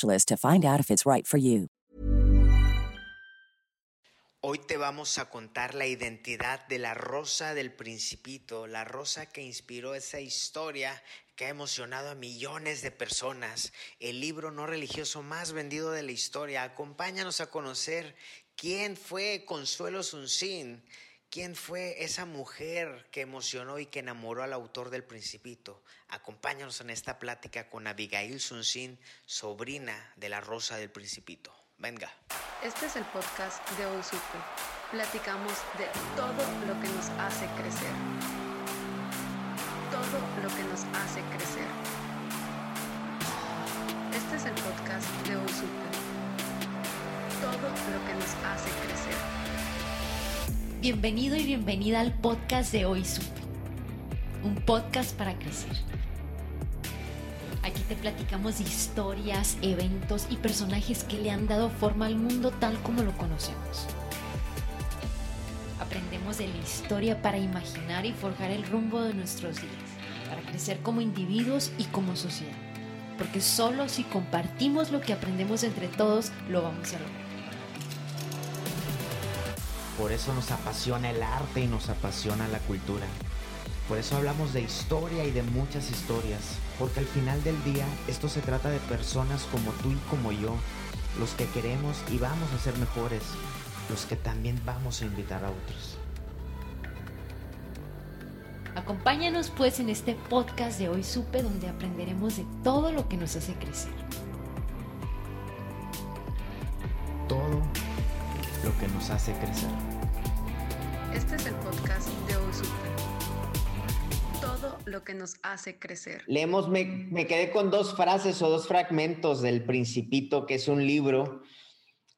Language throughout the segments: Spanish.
to find out if it's right for you. Hoy te vamos a contar la identidad de la rosa del principito, la rosa que inspiró esa historia que ha emocionado a millones de personas, el libro no religioso más vendido de la historia. Acompáñanos a conocer quién fue Consuelo Sunsin, quién fue esa mujer que emocionó y que enamoró al autor del Principito. Acompáñanos en esta plática con Abigail Sunsin, sobrina de la Rosa del Principito. Venga. Este es el podcast de Hoy. Platicamos de todo lo que nos hace crecer. Todo lo que nos hace crecer. Este es el podcast de Hoy. Todo lo que nos hace crecer. Bienvenido y bienvenida al podcast de Hoy Supe. Un podcast para crecer. Aquí te platicamos historias, eventos y personajes que le han dado forma al mundo tal como lo conocemos. Aprendemos de la historia para imaginar y forjar el rumbo de nuestros días, para crecer como individuos y como sociedad. Porque solo si compartimos lo que aprendemos entre todos, lo vamos a lograr. Por eso nos apasiona el arte y nos apasiona la cultura. Por eso hablamos de historia y de muchas historias, porque al final del día esto se trata de personas como tú y como yo, los que queremos y vamos a ser mejores, los que también vamos a invitar a otros. Acompáñanos pues en este podcast de Hoy Supe donde aprenderemos de todo lo que nos hace crecer. Que nos hace crecer. Este es el podcast de. Todo lo que nos hace crecer. Leemos, me, me quedé con dos frases o dos fragmentos del Principito, que es un libro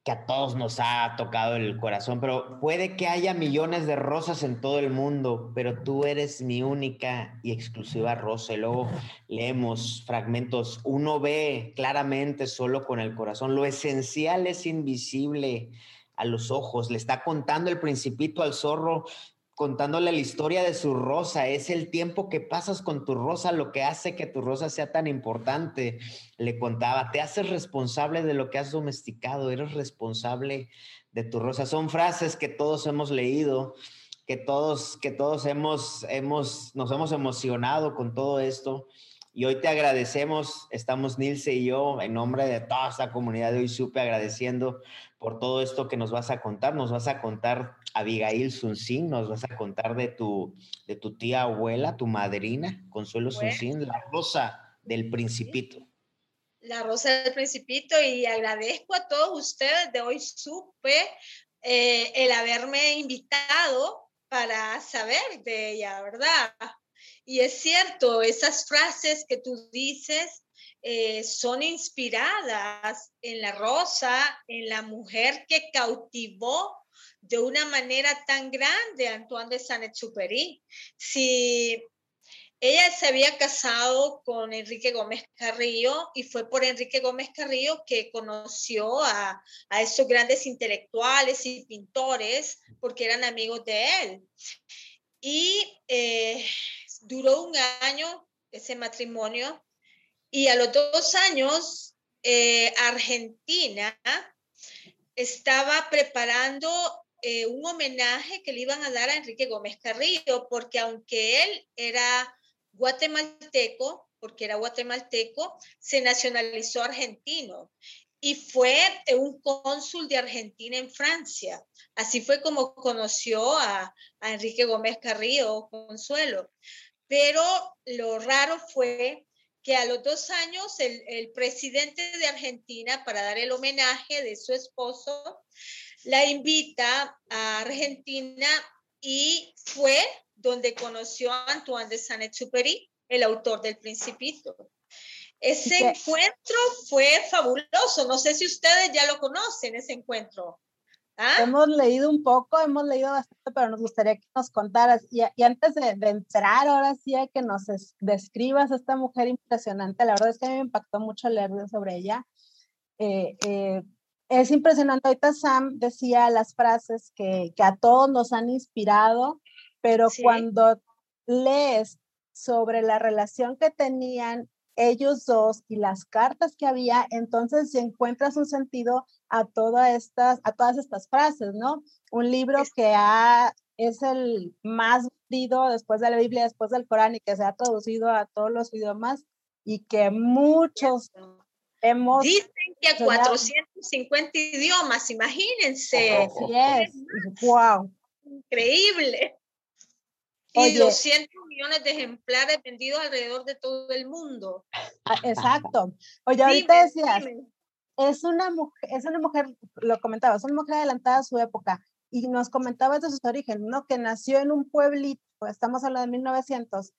que a todos nos ha tocado el corazón, pero puede que haya millones de rosas en todo el mundo, pero tú eres mi única y exclusiva rosa. Y luego leemos fragmentos, uno ve claramente solo con el corazón, lo esencial es invisible a los ojos, le está contando el principito al zorro, contándole la historia de su rosa, es el tiempo que pasas con tu rosa lo que hace que tu rosa sea tan importante. Le contaba, te haces responsable de lo que has domesticado, eres responsable de tu rosa. Son frases que todos hemos leído, que todos, que todos hemos, hemos, nos hemos emocionado con todo esto. Y hoy te agradecemos, estamos Nilce y yo, en nombre de toda esta comunidad de hoy supe agradeciendo por todo esto que nos vas a contar. Nos vas a contar Abigail Sunsin, nos vas a contar de tu, de tu tía abuela, tu madrina, Consuelo Sunsin, la rosa del principito. La rosa del principito y agradezco a todos ustedes de hoy supe eh, el haberme invitado para saber de ella, ¿verdad? Y es cierto, esas frases que tú dices eh, son inspiradas en la rosa, en la mujer que cautivó de una manera tan grande a Antoine de Saint-Exupéry. Si ella se había casado con Enrique Gómez Carrillo y fue por Enrique Gómez Carrillo que conoció a, a esos grandes intelectuales y pintores porque eran amigos de él. Y eh, duró un año ese matrimonio y a los dos años eh, Argentina estaba preparando eh, un homenaje que le iban a dar a Enrique Gómez Carrillo, porque aunque él era guatemalteco, porque era guatemalteco, se nacionalizó argentino. y fue un cónsul de Argentina en Francia. Así fue como conoció a, Enrique Gómez Carrillo, Consuelo. Pero lo raro fue que a los dos años el, presidente de Argentina, para dar el homenaje de su esposo, la invita a Argentina y fue donde conoció a Antoine de Saint-Exupéry, el autor del Principito. Ese encuentro fue fabuloso. No sé si ustedes ya lo conocen, ese encuentro. ¿Ah? Hemos leído un poco, hemos leído bastante, pero nos gustaría que nos contaras. Y, antes de, entrar, ahora sí, a que nos describas a esta mujer impresionante, la verdad es que a mí me impactó mucho leer sobre ella. Eh, eh, es impresionante. Ahorita Sam decía las frases que, que a todos nos han inspirado, pero cuando lees sobre la relación que tenían ellos dos y las cartas que había, entonces si encuentras un sentido a todas estas, a todas estas frases, ¿no? Un libro que ha, es el más vendido después de la Biblia, después del Corán y que se ha traducido a todos los idiomas y que muchos hemos... Dicen que a 450 idiomas, imagínense. Así es, wow. Increíble. Y 200 millones de ejemplares vendidos alrededor de todo el mundo. Ah, exacto. Oye, ahorita decías, es una mujer, es una mujer, lo comentaba, es una mujer adelantada a su época y nos comentabas de sus orígenes, ¿no? Que nació en un pueblito, estamos hablando de 1900,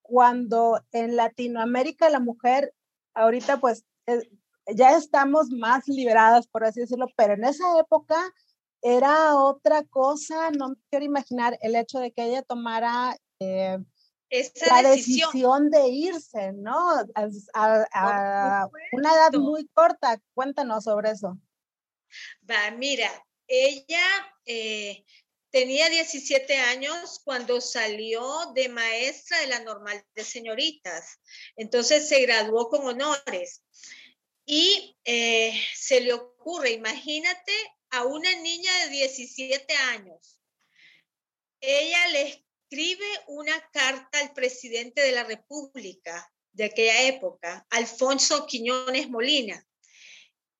cuando en Latinoamérica la mujer, ahorita pues eh, ya estamos más liberadas, por así decirlo, pero en esa época era otra cosa, no me quiero imaginar el hecho de que ella tomara eh, la decisión. de irse, ¿no? A, una edad muy corta. Cuéntanos sobre eso. Va, mira, ella eh, tenía 17 años cuando salió de maestra de la normal de señoritas. Entonces se graduó con honores. Y eh, se le ocurre, imagínate a una niña de 17 años. Ella le escribe una carta al presidente de la República de aquella época, Alfonso Quiñones Molina,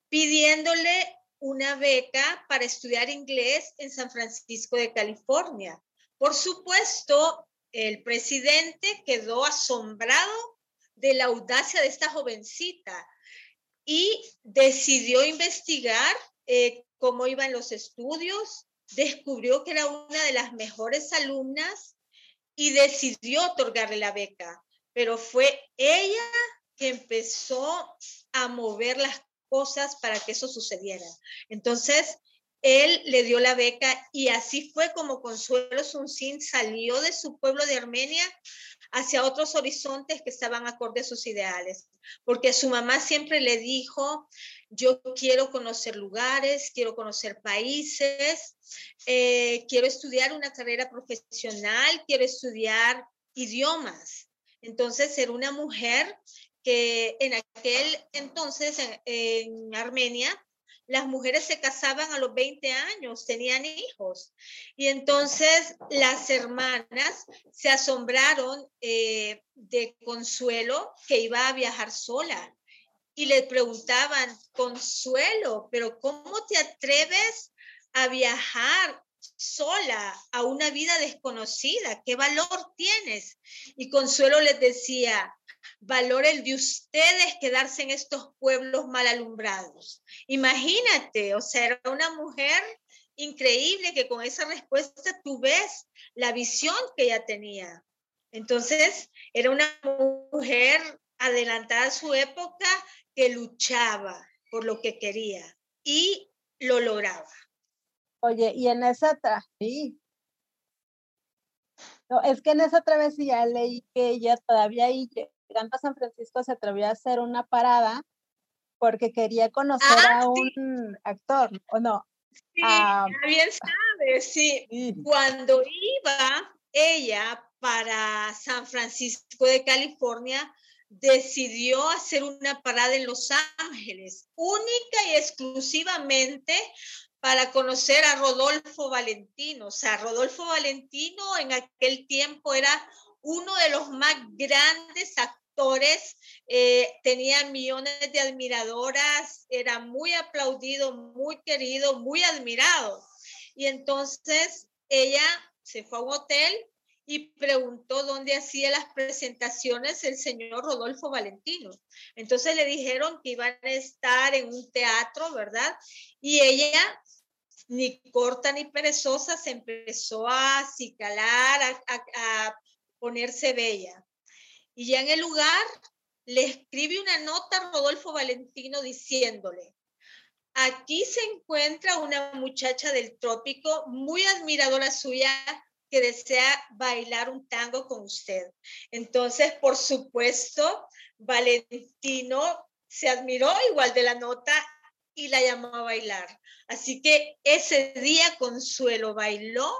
pidiéndole una beca para estudiar inglés en San Francisco de California. Por supuesto, el presidente quedó asombrado de la audacia de esta jovencita y decidió investigar eh, cómo iban los estudios, descubrió que era una de las mejores alumnas y decidió otorgarle la beca. Pero fue ella que empezó a mover las cosas para que eso sucediera. Entonces, él le dio la beca y así fue como Consuelo Sunsin salió de su pueblo de Armenia hacia otros horizontes que estaban acorde a sus ideales, porque su mamá siempre le dijo, yo quiero conocer lugares, quiero conocer países, eh, quiero estudiar una carrera profesional, quiero estudiar idiomas. Entonces, era una mujer que en aquel entonces en Armenia las mujeres se casaban a los 20 años, tenían hijos. Y entonces las hermanas se asombraron eh, de Consuelo que iba a viajar sola. Y le preguntaban, Consuelo, pero ¿cómo te atreves a viajar sola a una vida desconocida? ¿Qué valor tienes? Y Consuelo les decía, valor el de ustedes quedarse en estos pueblos mal alumbrados. Imagínate, o sea, era una mujer increíble que con esa respuesta tú ves la visión que ella tenía. Entonces, era una mujer adelantada a su época que luchaba por lo que quería y lo lograba. Oye, y en esa sí. No, es que en esa travesía leí que ella todavía llegando a San Francisco se atrevió a hacer una parada porque quería conocer ah, a un actor, ¿o no? Sí, ah, bien sabes, sí. Cuando iba ella para San Francisco de California, decidió hacer una parada en Los Ángeles, única y exclusivamente para conocer a Rodolfo Valentino. O sea, Rodolfo Valentino en aquel tiempo era uno de los más grandes actores eh, tenía millones de admiradoras, era muy aplaudido, muy querido, muy admirado. Y entonces ella se fue a un hotel y preguntó dónde hacía las presentaciones el señor Rodolfo Valentino. Entonces le dijeron que iban a estar en un teatro, ¿verdad? Y ella, ni corta ni perezosa, se empezó a acicalar, a, ponerse bella. Y ya en el lugar le escribe una nota a Rodolfo Valentino diciéndole, aquí se encuentra una muchacha del trópico muy admiradora suya que desea bailar un tango con usted. Entonces, por supuesto, Valentino se admiró igual de la nota y la llamó a bailar. Así que ese día Consuelo bailó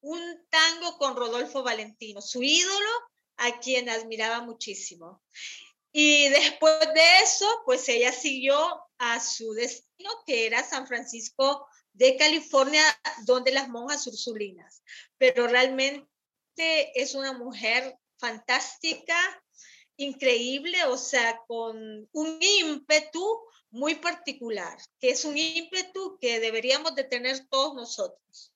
un tango con Rodolfo Valentino, su ídolo, a quien admiraba muchísimo. Y después de eso, pues ella siguió a su destino, que era San Francisco de California, donde las monjas ursulinas. Pero realmente es una mujer fantástica, increíble, o sea, con un ímpetu muy particular, que es un ímpetu que deberíamos de tener todos nosotros.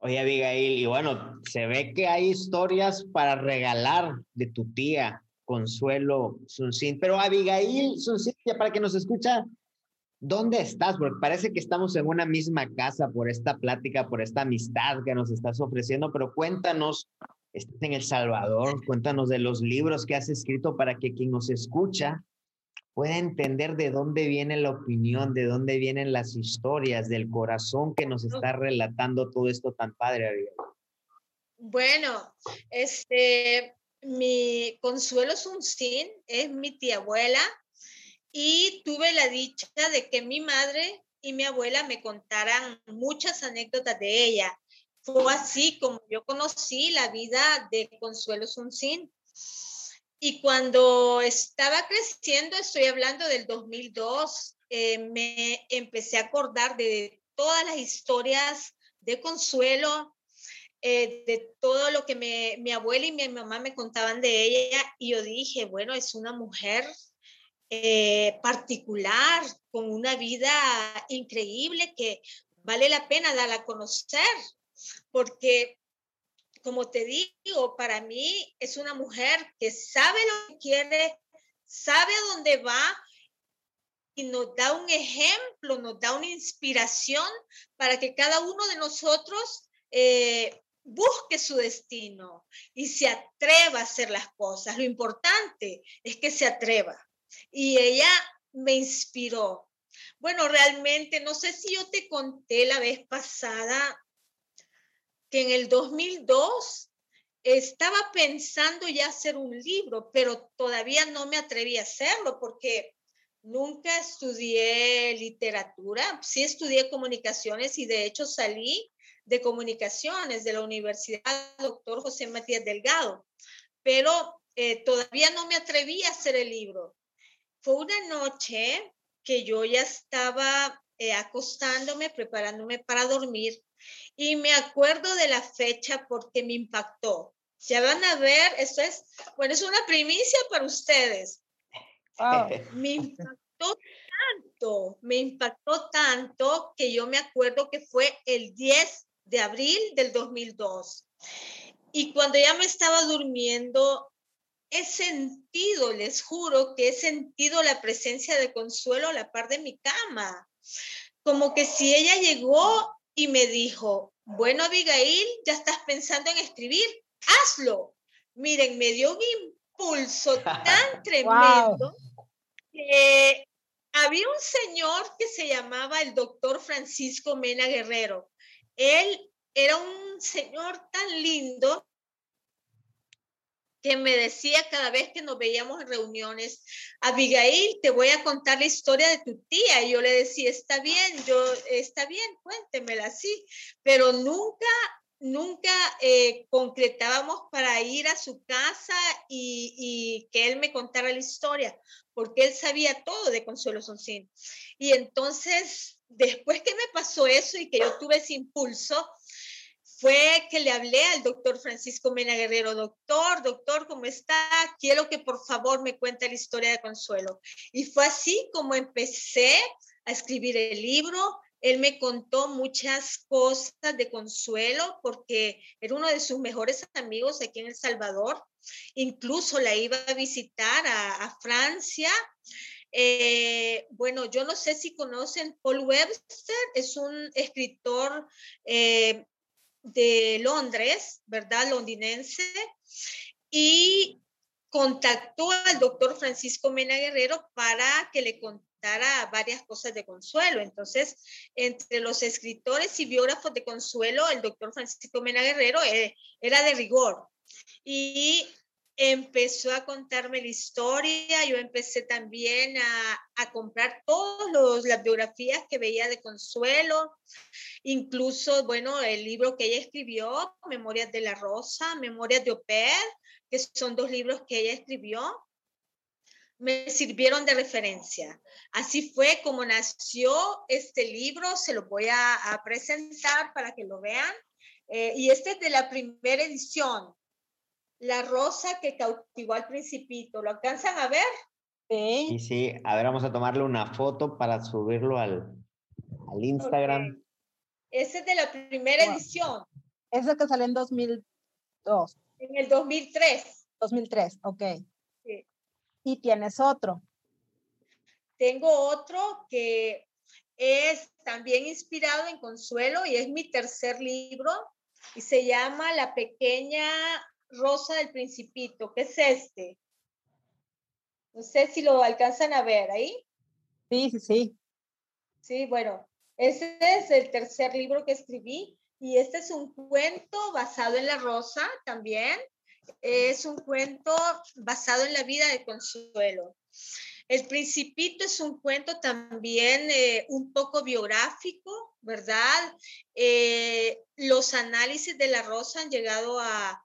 Oye, Abigail, y bueno, se ve que hay historias para regalar de tu tía, Consuelo Sunsin, pero Abigail Sunsin, para que nos escucha, ¿Dónde estás? Porque parece que estamos en una misma casa por esta plática, por esta amistad que nos estás ofreciendo, pero cuéntanos, estás en El Salvador, cuéntanos de los libros que has escrito para que quien nos escucha pueda entender de dónde viene la opinión, de dónde vienen las historias, del corazón que nos está relatando todo esto tan padre. Bueno, este, mi Consuelo Sunsin es mi tía abuela, y tuve la dicha de que mi madre y mi abuela me contaran muchas anécdotas de ella. Fue así como yo conocí la vida de Consuelo Sunsin. Y cuando estaba creciendo, estoy hablando del 2002, eh, me empecé a acordar de todas las historias de Consuelo, eh, de todo lo que mi abuela y mi mamá me contaban de ella. Y yo dije, bueno, es una mujer eh, particular, con una vida increíble que vale la pena darla a conocer, porque como te digo, para mí es una mujer que sabe lo que quiere, sabe a dónde va y nos da un ejemplo, nos da una inspiración para que cada uno de nosotros eh, busque su destino y se atreva a hacer las cosas. Lo importante es que se atreva y ella me inspiró. Bueno, realmente, no sé si yo te conté la vez pasada que en el 2002 estaba pensando ya hacer un libro, pero todavía no me atreví a hacerlo porque nunca estudié literatura, sí estudié comunicaciones y de hecho salí de comunicaciones de la Universidad Doctor José Matías Delgado, pero eh, todavía no me atreví a hacer el libro. Fue una noche que yo ya estaba eh, acostándome, preparándome para dormir y me acuerdo de la fecha porque me impactó. Ya van a ver, esto es, bueno, es una primicia para ustedes. Me impactó tanto, me impactó tanto que yo me acuerdo que fue el 10 de abril del 2002. Y cuando ya me estaba durmiendo, he sentido, les juro que he sentido la presencia de Consuelo a la par de mi cama. Como que si ella llegó y me dijo, bueno, Abigail, ya estás pensando en escribir, hazlo. Miren, me dio un impulso tan tremendo que había un señor que se llamaba el doctor Francisco Mena Guerrero. Él era un señor tan lindo que me decía cada vez que nos veíamos en reuniones, Abigail, te voy a contar la historia de tu tía. Y yo le decía, está bien, yo, está bien, cuéntemela así, pero nunca, nunca eh, concretábamos para ir a su casa y, y, que él me contara la historia, porque él sabía todo de Consuelo Soncín. Y entonces, después que me pasó eso y que yo tuve ese impulso, fue que le hablé al doctor Francisco Mena Guerrero, doctor, doctor, ¿cómo está? Quiero que por favor me cuente la historia de Consuelo. Y fue así como empecé a escribir el libro. Él me contó muchas cosas de Consuelo porque era uno de sus mejores amigos aquí en El Salvador. Incluso la iba a visitar a, Francia. Eh, bueno, yo no sé si conocen Paul Webster, es un escritor eh, de Londres, ¿verdad? Londinense. Y contactó al doctor Francisco Mena Guerrero para que le contara varias cosas de Consuelo. Entonces, entre los escritores y biógrafos de Consuelo, el doctor Francisco Mena Guerrero eh, era de rigor. Y empezó a contarme la historia, yo empecé también a, comprar todas las biografías que veía de Consuelo, incluso, bueno, el libro que ella escribió, Memorias de la Rosa, Memorias de Oper, que son dos libros que ella escribió, me sirvieron de referencia. Así fue como nació este libro, se lo voy a, presentar para que lo vean. Eh, y este es de la primera edición, La Rosa que cautivó al principito. ¿Lo alcanzan a ver? Sí. Sí, sí. A ver, vamos a tomarle una foto para subirlo al, al Instagram. Ese es de la primera edición. Ese que salió en 2002. En el 2003. 2003, ok. Sí. Y tienes otro. Tengo otro que es también inspirado en Consuelo y es mi tercer libro y se llama La pequeña rosa del principito. ¿Qué es este? No sé si lo alcanzan a ver ahí. Sí, sí, sí. Sí, bueno, ese es el tercer libro que escribí y este es un cuento basado en la rosa también. Es un cuento basado en la vida de Consuelo. El Principito es un cuento también eh, un poco biográfico, ¿verdad? Eh, los análisis de la rosa han llegado a,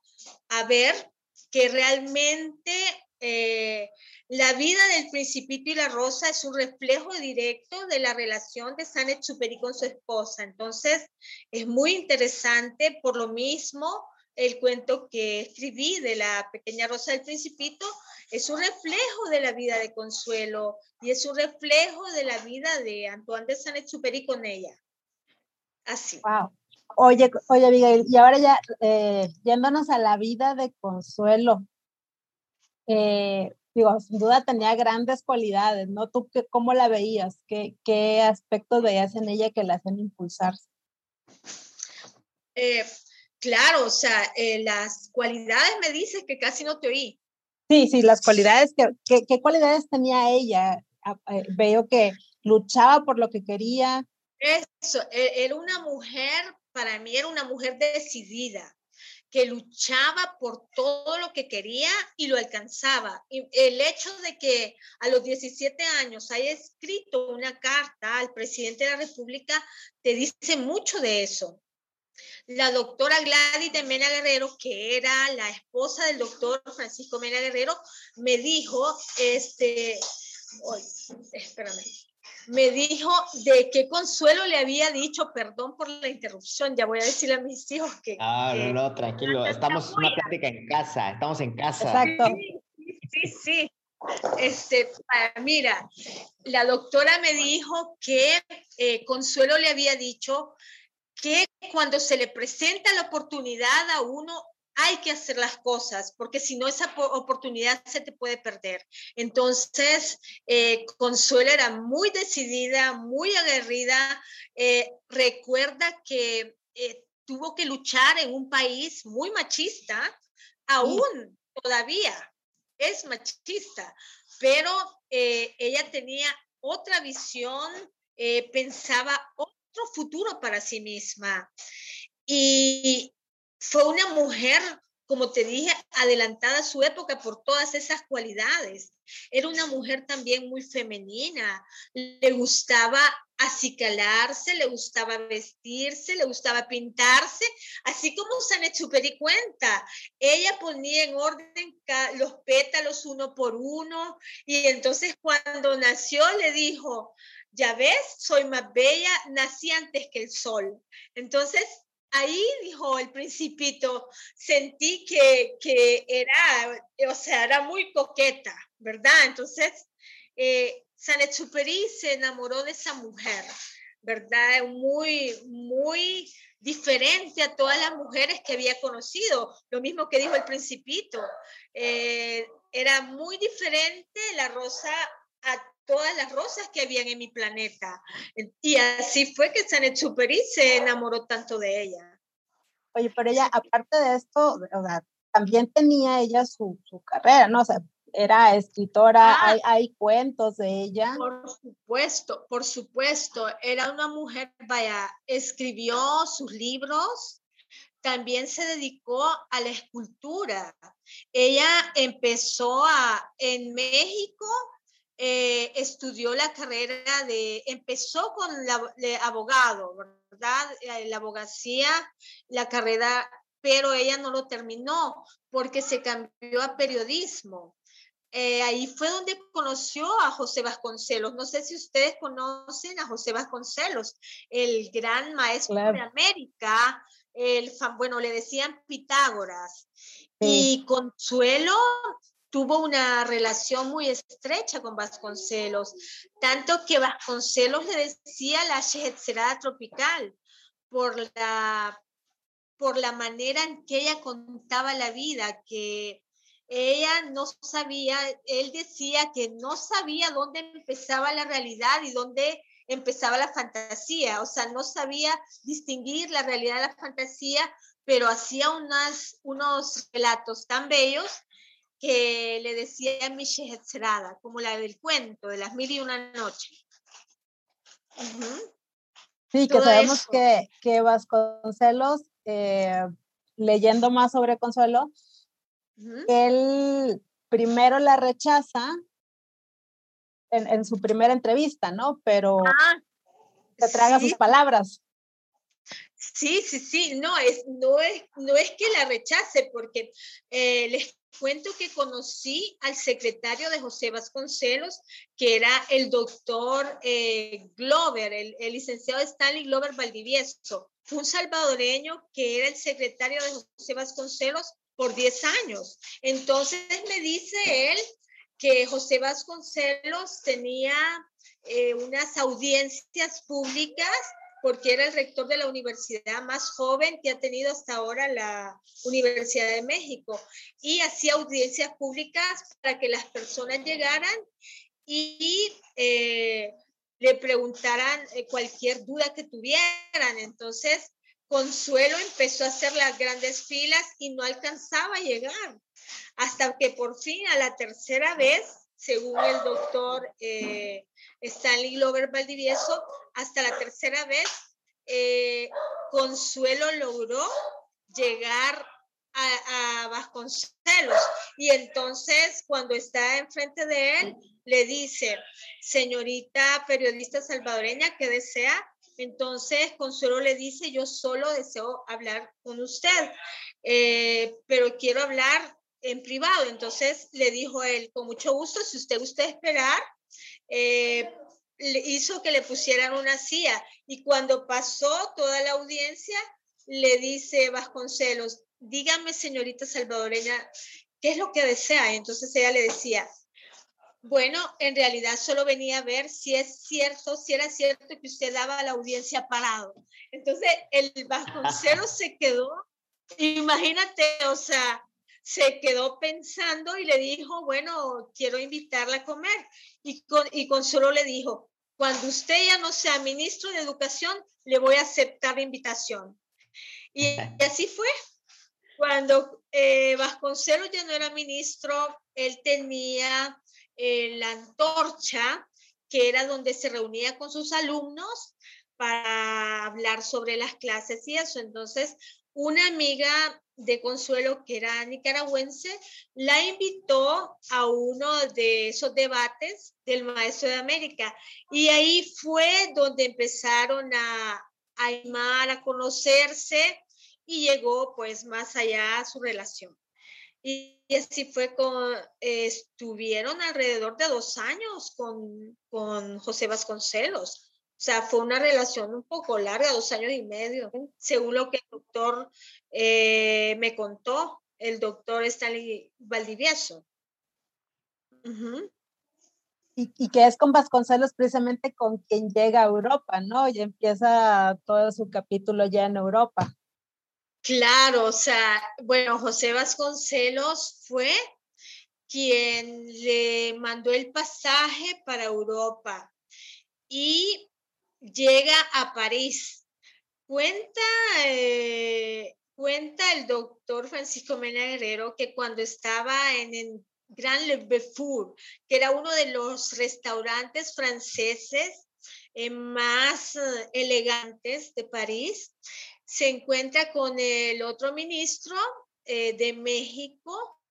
ver que realmente eh, la vida del Principito y la Rosa es un reflejo directo de la relación de San Exupéry con su esposa. Entonces, es muy interesante, por lo mismo, el cuento que escribí de la pequeña Rosa del Principito es un reflejo de la vida de Consuelo y es un reflejo de la vida de Antoine de Saint-Exupéry con ella. Así. Wow. Oye, oye, Miguel, y ahora ya eh, yéndonos a la vida de Consuelo. Eh, digo, sin duda tenía grandes cualidades, ¿no? ¿Tú qué, cómo la veías? ¿Qué, ¿Qué aspectos veías en ella que la hacen impulsarse? Eh, claro, o sea, eh, las cualidades me dices que casi no te oí. Sí, sí, las cualidades, ¿qué, qué, cualidades tenía ella? Eh, veo que luchaba por lo que quería. Eso, e, era una mujer, para mí era una mujer decidida que luchaba por todo lo que quería y lo alcanzaba. El hecho de que a los 17 años haya escrito una carta al presidente de la República te dice mucho de eso. La doctora Gladys de Mena Guerrero, que era la esposa del doctor Francisco Mena Guerrero, me dijo, este, espérame, me dijo de qué consuelo le había dicho, perdón por la interrupción, ya voy a decirle a mis hijos que... Ah, no, no, tranquilo, estamos en una plática en casa, estamos en casa. Exacto. Sí, sí, sí. Este, mira, la doctora me dijo que eh, Consuelo le había dicho que cuando se le presenta la oportunidad a uno, hay que hacer las cosas, porque si no, esa oportunidad se te puede perder. Entonces, eh, Consuelo era muy decidida, muy aguerrida. Eh, recuerda que eh, tuvo que luchar en un país muy machista, aún todavía es machista, pero ella tenía otra visión, pensaba otro futuro para sí misma. Y fue una mujer, como te dije, adelantada a su época por todas esas cualidades. Era una mujer también muy femenina. Le gustaba acicalarse, le gustaba vestirse, le gustaba pintarse, así como Sanechuperi cuenta. Ella ponía en orden los pétalos uno por uno y entonces cuando nació le dijo, ya ves, soy más bella, nací antes que el sol. Entonces, ahí dijo el principito, sentí que, que era, o sea, era muy coqueta, ¿verdad? Entonces, eh, Sanetsuperi se enamoró de esa mujer, ¿verdad? Muy, muy diferente a todas las mujeres que había conocido. Lo mismo que dijo el principito. Eh, era muy diferente la rosa a todas las rosas que habían en mi planeta. Y así fue que Sanetsuperi se enamoró tanto de ella. Oye, pero ella, aparte de esto, o sea, también tenía ella su, su carrera, ¿no? O sea, era escritora, ah. hay, hay, cuentos de ella. Por supuesto, por supuesto. Era una mujer, vaya, escribió sus libros, también se dedicó a la escultura. Ella empezó a, en México, eh, estudió la carrera de, empezó con la de abogado, ¿verdad? Eh, la abogacía, la carrera, pero ella no lo terminó porque se cambió a periodismo. Eh, ahí fue donde conoció a José Vasconcelos. No sé si ustedes conocen a José Vasconcelos, el gran maestro de América, el, bueno, le decían Pitágoras. Y Consuelo tuvo una relación muy estrecha con Vasconcelos, tanto que Vasconcelos le decía la Shehetzerada tropical por la, por la manera en que ella contaba la vida, que ella no sabía, él decía que no sabía dónde empezaba la realidad y dónde empezaba la fantasía, o sea, no sabía distinguir la realidad de la fantasía, pero hacía unas, unos relatos tan bellos que le decía Michelle Cerada, como la del cuento de las mil y una noches. Sí, que sabemos que, que Vasconcelos, eh, leyendo más sobre Consuelo, él primero la rechaza en, su primera entrevista, ¿no? Pero ah, se traga sus palabras. Sí, sí, sí, no es, no es, no es que la rechace, porque eh, les cuento que conocí al secretario de José Vasconcelos, que era el doctor eh, Glover, el, licenciado Stanley Glover Valdivieso, un salvadoreño que era el secretario de José Vasconcelos por 10 años. Entonces me dice él que José Vasconcelos tenía eh, unas audiencias públicas porque era el rector de la universidad más joven que ha tenido hasta ahora la Universidad de México y hacía audiencias públicas para que las personas llegaran y eh, le preguntaran eh, cualquier duda que tuvieran. Entonces, Consuelo empezó a hacer las grandes filas y no alcanzaba a llegar, hasta que por fin a la tercera vez, según el doctor eh, Stanley Glover Valdivieso, hasta la tercera vez, eh, Consuelo logró llegar a, a, Vasconcelos. Y entonces, cuando está enfrente de él, le dice, señorita periodista salvadoreña, ¿qué desea? Entonces, Consuelo le dice, yo solo deseo hablar con usted, eh, pero quiero hablar en privado. Entonces, le dijo él, con mucho gusto, si usted gusta esperar, eh, le hizo que le pusieran una silla. Y cuando pasó toda la audiencia, le dice Vasconcelos, dígame, señorita salvadoreña, ¿qué es lo que desea? entonces ella le decía, bueno, en realidad solo venía a ver si es cierto, si era cierto que usted daba la audiencia parado. Entonces, el Vasconcelos se quedó, imagínate, o sea, se quedó pensando y le dijo, bueno, quiero invitarla a comer. Y, con, y Consuelo le dijo, cuando usted ya no sea ministro de Educación, le voy a aceptar la invitación. Y, así fue. Cuando eh, Vasconcelos ya no era ministro, él tenía eh, la antorcha, que era donde se reunía con sus alumnos para hablar sobre las clases y eso. Entonces, una amiga de Consuelo, que era nicaragüense, la invitó a uno de esos debates del Maestro de América. Y ahí fue donde empezaron a, a a conocerse y llegó pues más allá su relación. Y, así fue con, estuvieron alrededor de dos años con, con José Vasconcelos. O sea, fue una relación un poco larga, dos años y medio, según lo que el doctor eh, me contó, el doctor Stanley Valdivieso. y, y, que es con Vasconcelos precisamente con quien llega a Europa, ¿no? Y empieza todo su capítulo ya en Europa. Claro, o sea, bueno, José Vasconcelos fue quien le mandó el pasaje para Europa y llega a París. Cuenta, eh, cuenta el doctor Francisco Mena Guerrero que cuando estaba en el Grand Le Beaufort, que era uno de los restaurantes franceses eh, más eh, elegantes de París, se encuentra con el otro ministro de México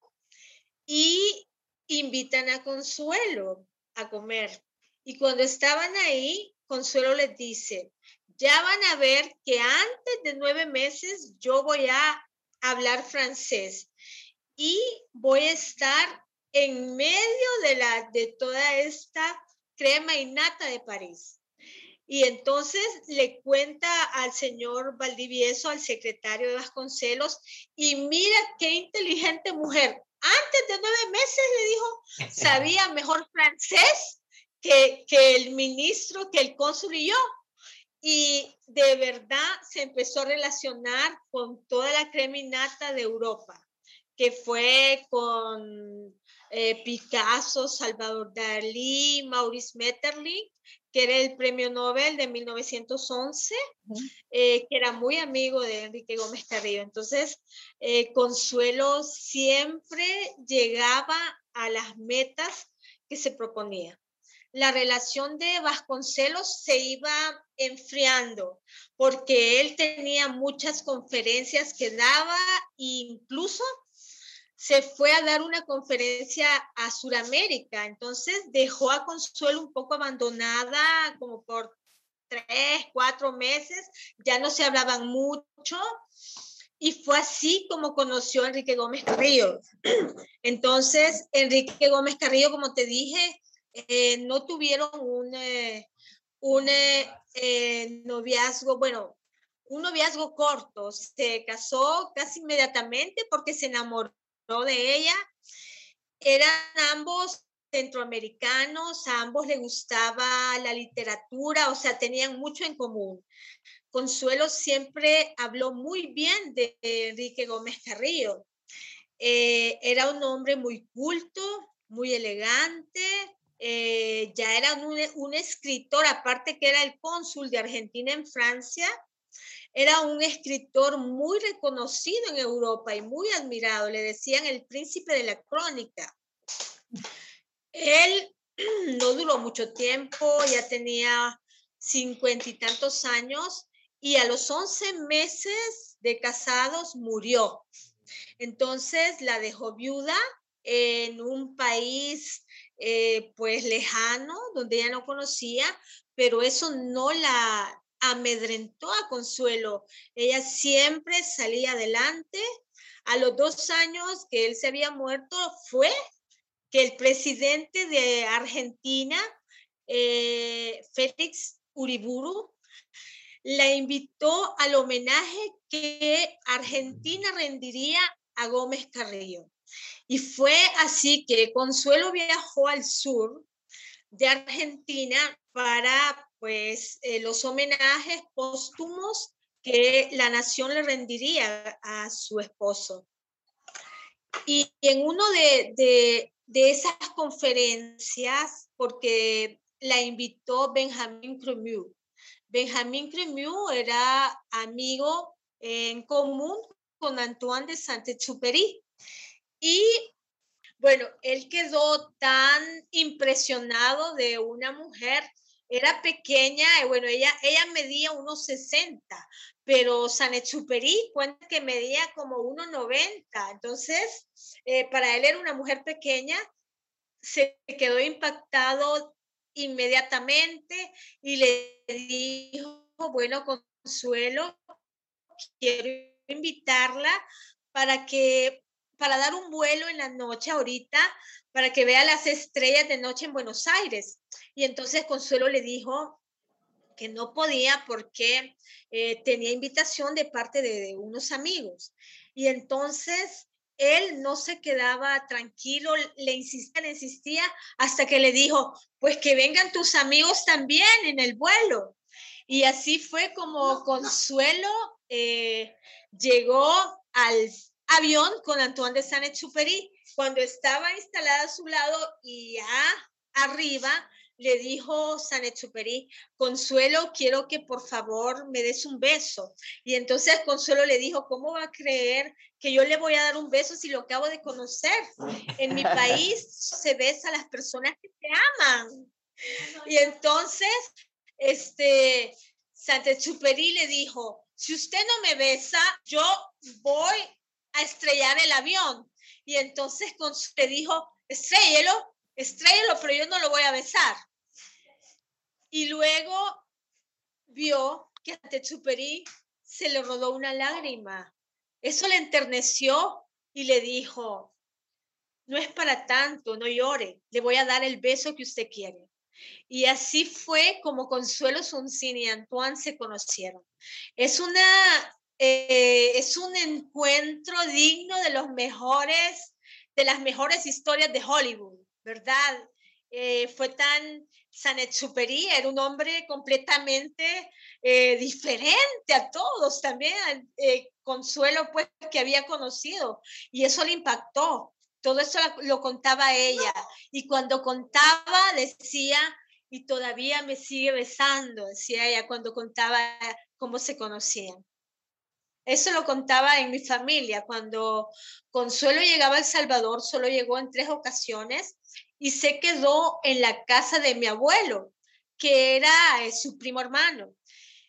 y invitan a Consuelo a comer. Y cuando estaban ahí, Consuelo les dice, ya van a ver que antes de nueve meses yo voy a hablar francés y voy a estar en medio de, la, de toda esta crema y nata de París. Y entonces le cuenta al señor Valdivieso, al secretario de Vasconcelos, y mira qué inteligente mujer. Antes de nueve meses le dijo, sabía mejor francés que, que el ministro, que el cónsul y yo. Y de verdad se empezó a relacionar con toda la creminata de Europa, que fue con eh, Picasso, Salvador Dalí, Maurice Metterling, que era el premio Nobel de 1911, eh, que era muy amigo de Enrique Gómez Carrillo. Entonces, eh, Consuelo siempre llegaba a las metas que se proponía la relación de Vasconcelos se iba enfriando porque él tenía muchas conferencias que daba e incluso se fue a dar una conferencia a Sudamérica. Entonces dejó a Consuelo un poco abandonada como por tres, cuatro meses, ya no se hablaban mucho. Y fue así como conoció a Enrique Gómez Carrillo. Entonces, Enrique Gómez Carrillo, como te dije, eh, no tuvieron un, eh, un eh, noviazgo, bueno, un noviazgo corto. Se casó casi inmediatamente porque se enamoró de ella. Eran ambos centroamericanos, a ambos les gustaba la literatura, o sea, tenían mucho en común. Consuelo siempre habló muy bien de Enrique Gómez Carrillo. era un hombre muy culto, muy elegante, eh, ya era un, escritor, aparte que era el cónsul de Argentina en Francia, era un escritor muy reconocido en Europa y muy admirado. Le decían el príncipe de la crónica. Él no duró mucho tiempo, ya tenía cincuenta y tantos años y a los once meses de casados murió. Entonces la dejó viuda en un país eh, pues lejano, donde ella no conocía, pero eso no la amedrentó a Consuelo. Ella siempre salía adelante. A los dos años que él se había muerto fue que el presidente de Argentina, eh, Félix Uriburu, la invitó al homenaje que Argentina rendiría a Gómez Carrillo. Y fue así que Consuelo viajó al sur de Argentina para pues eh, los homenajes póstumos que la nación le rendiría a su esposo. Y en uno de, de, de esas conferencias, porque la invitó Benjamín Cremieux. Benjamín Cremieux era amigo en común con Antoine de Saint-Exupéry. Y bueno, él quedó tan impresionado de una mujer, era pequeña, bueno, ella, ella medía unos 60, pero Sanechuperi cuenta que medía como 1,90. Entonces, eh, para él era una mujer pequeña, se quedó impactado inmediatamente y le dijo, bueno, Consuelo, quiero invitarla para que para dar un vuelo en la noche ahorita para que vea las estrellas de noche en Buenos Aires. Y entonces Consuelo le dijo, que no podía porque eh, tenía invitación de parte de, unos amigos. Y entonces él no se quedaba tranquilo, le insistía, le insistía, hasta que le dijo, pues que vengan tus amigos también en el vuelo. Y así fue como Consuelo eh, llegó al avión con Antoine de Saint-Exupéry cuando estaba instalada a su lado y ya arriba le dijo Saint-Exupéry, Consuelo, quiero que por favor me des un beso. Y entonces Consuelo le dijo, ¿cómo va a creer que yo le voy a dar un beso si lo acabo de conocer? En mi país se besa a las personas que te aman. Y entonces, este, Saint-Exupéry le dijo, si usted no me besa, yo voy a estrellar el avión. Y entonces le dijo, estrellelo, estrellelo, pero yo no lo voy a besar. Y luego vio que a Techuperi se le rodó una lágrima. Eso le enterneció y le dijo, no es para tanto, no llore, le voy a dar el beso que usted quiere. Y así fue como Consuelo Suncini y Antoine se conocieron. Es, una, eh, es un encuentro digno de los mejores, de las mejores historias de Hollywood, ¿verdad? Eh, fue tan Sanet-Superi era un hombre completamente eh, diferente a todos, también eh, Consuelo pues que había conocido y eso le impactó. Todo eso lo contaba ella y cuando contaba decía y todavía me sigue besando, decía ella cuando contaba cómo se conocían. Eso lo contaba en mi familia. Cuando Consuelo llegaba a El Salvador, solo llegó en tres ocasiones y se quedó en la casa de mi abuelo, que era eh, su primo hermano.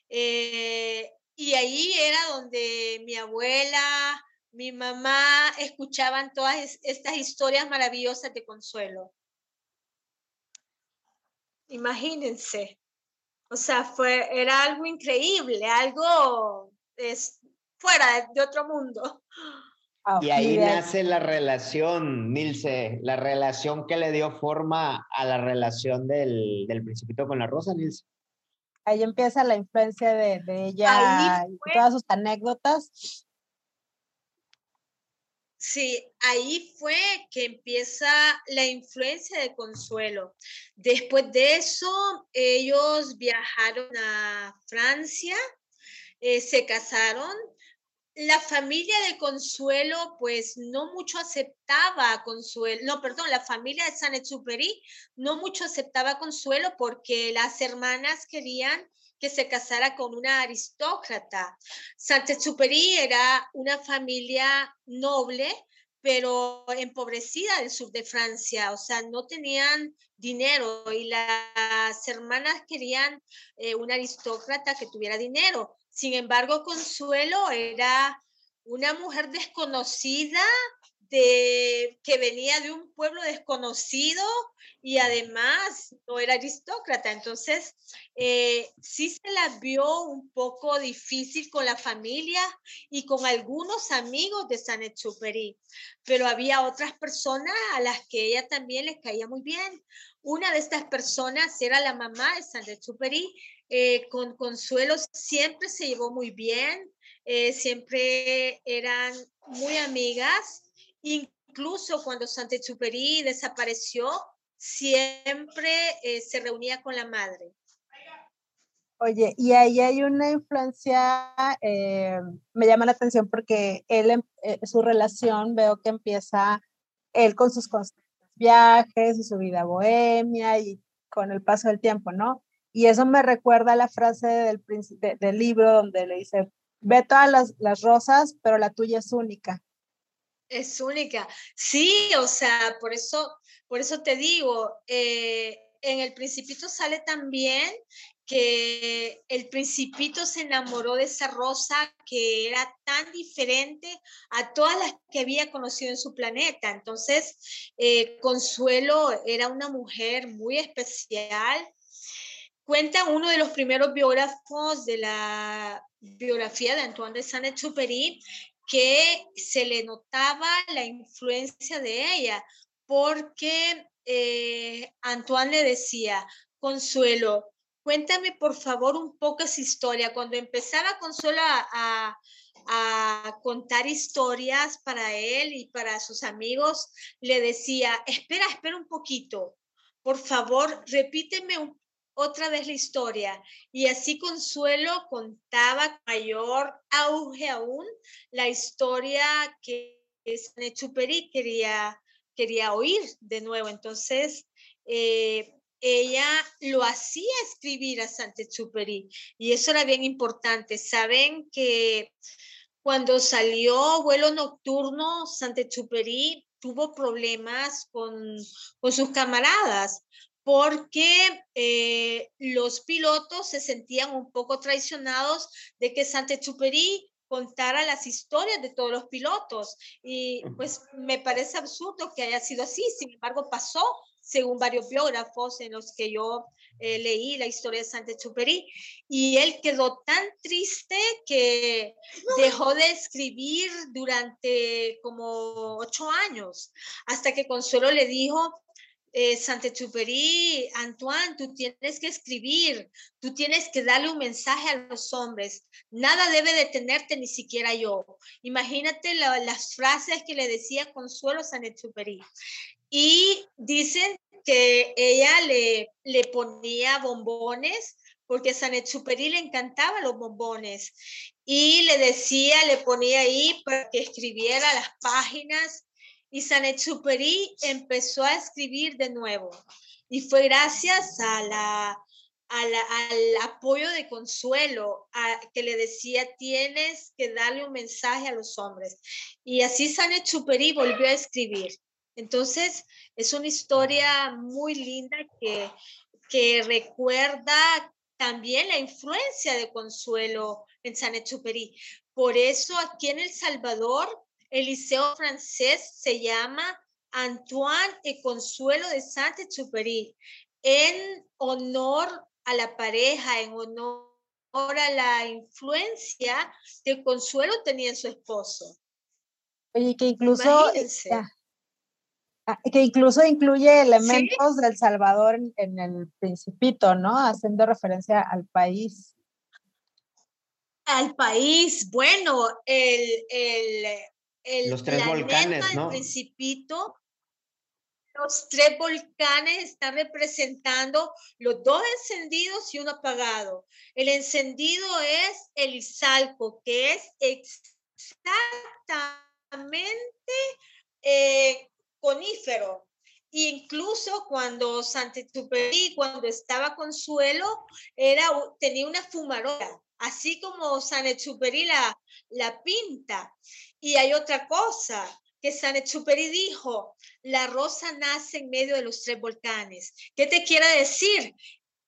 Eh, y ahí era donde mi abuela, mi mamá escuchaban todas estas historias maravillosas de consuelo. Imagínense. O sea, fue, era algo increíble, algo es, fuera de otro mundo. Ah, y ahí nace la relación, Nilce, la relación que le dio forma a la relación del, del principito con la rosa, Nilce. Ahí empieza la influencia de, de ella y todas sus anécdotas. Sí, ahí fue que empieza la influencia de Consuelo. Después de eso, ellos viajaron a Francia, eh, se casaron, la familia de Consuelo, pues no mucho aceptaba a Consuelo, no, perdón, la familia de San Exuperi no mucho aceptaba Consuelo porque las hermanas querían que se casara con una aristócrata. San Exuperi era una familia noble, pero empobrecida del sur de Francia, o sea, no tenían dinero y las hermanas querían eh, una aristócrata que tuviera dinero. Sin embargo, Consuelo era una mujer desconocida de, que venía de un pueblo desconocido y además no era aristócrata. Entonces, eh, sí se la vio un poco difícil con la familia y con algunos amigos de San Exupéry, pero había otras personas a las que ella también les caía muy bien. Una de estas personas era la mamá de San Exupéry, eh, con Consuelo siempre se llevó muy bien, eh, siempre eran muy amigas, incluso cuando Santexuperi desapareció, siempre eh, se reunía con la madre. Oye, y ahí hay una influencia, me llama la atención porque él, em, su relación, veo que empieza él con sus viajes y su vida bohemia y con el paso del tiempo, ¿no? Y eso me recuerda a la frase del, del libro donde le dice, ve todas las, rosas, pero la tuya es única. Es única. Sí, o sea, por eso, por eso te digo, eh, en el principito sale también que el principito se enamoró de esa rosa que era tan diferente a todas las que había conocido en su planeta. Entonces, eh, Consuelo era una mujer muy especial, Cuenta uno de los primeros biógrafos de la biografía de Antoine de Saint-Exupéry que se le notaba la influencia de ella, porque eh, Antoine le decía, Consuelo, cuéntame por favor un poco esa historia. Cuando empezaba Consuelo a, a contar historias para él y para sus amigos, le decía, espera, espera un poquito, por favor, repíteme otra vez la historia. Y así Consuelo contaba mayor auge aún la historia que Nechuperi quería, quería oír de nuevo. Entonces, eh, ella lo hacía escribir a Chuperi y eso era bien importante. Saben que cuando salió vuelo nocturno, Chuperi tuvo problemas con, con sus camaradas porque eh, los pilotos se sentían un poco traicionados de que Chuperi contara las historias de todos los pilotos. Y pues me parece absurdo que haya sido así, sin embargo pasó según varios biógrafos en los que yo eh, leí la historia de Santa Chuperi, y él quedó tan triste que dejó de escribir durante como ocho años, hasta que Consuelo le dijo, eh, Santa Chuperi, Antoine, tú tienes que escribir, tú tienes que darle un mensaje a los hombres, nada debe detenerte, ni siquiera yo. Imagínate las frases que le decía Consuelo a Santa Chuperi. Y dicen que ella le, le ponía bombones porque Superi le encantaban los bombones y le decía, le ponía ahí para que escribiera las páginas y Superi empezó a escribir de nuevo y fue gracias a la, al apoyo de Consuelo, a, que le decía, tienes que darle un mensaje a los hombres. Y así Sanet Superi volvió a escribir. Entonces, es una historia muy linda que, que recuerda también la influencia de Consuelo en San Exupéry. Por eso aquí en El Salvador, el liceo francés se llama Antoine y Consuelo de Saint Exupéry, en honor a la pareja, en honor a la influencia que Consuelo tenía en su esposo. Oye, que incluso, Ah, que incluso incluye elementos del Salvador en, el Principito, ¿no? Haciendo referencia al país. Al país, bueno, el, el, los tres volcanes, ¿no? Principito, los tres volcanes están representando los dos encendidos y uno apagado. El encendido es el Izalco, que es exactamente eh, conífero. Incluso cuando Santexupéry, cuando estaba Consuelo, era, tenía una fumarola, así como Santexupéry la, la pinta. Y hay otra cosa, que Santexupéry dijo, la rosa nace en medio de los tres volcanes. ¿Qué te quiere decir?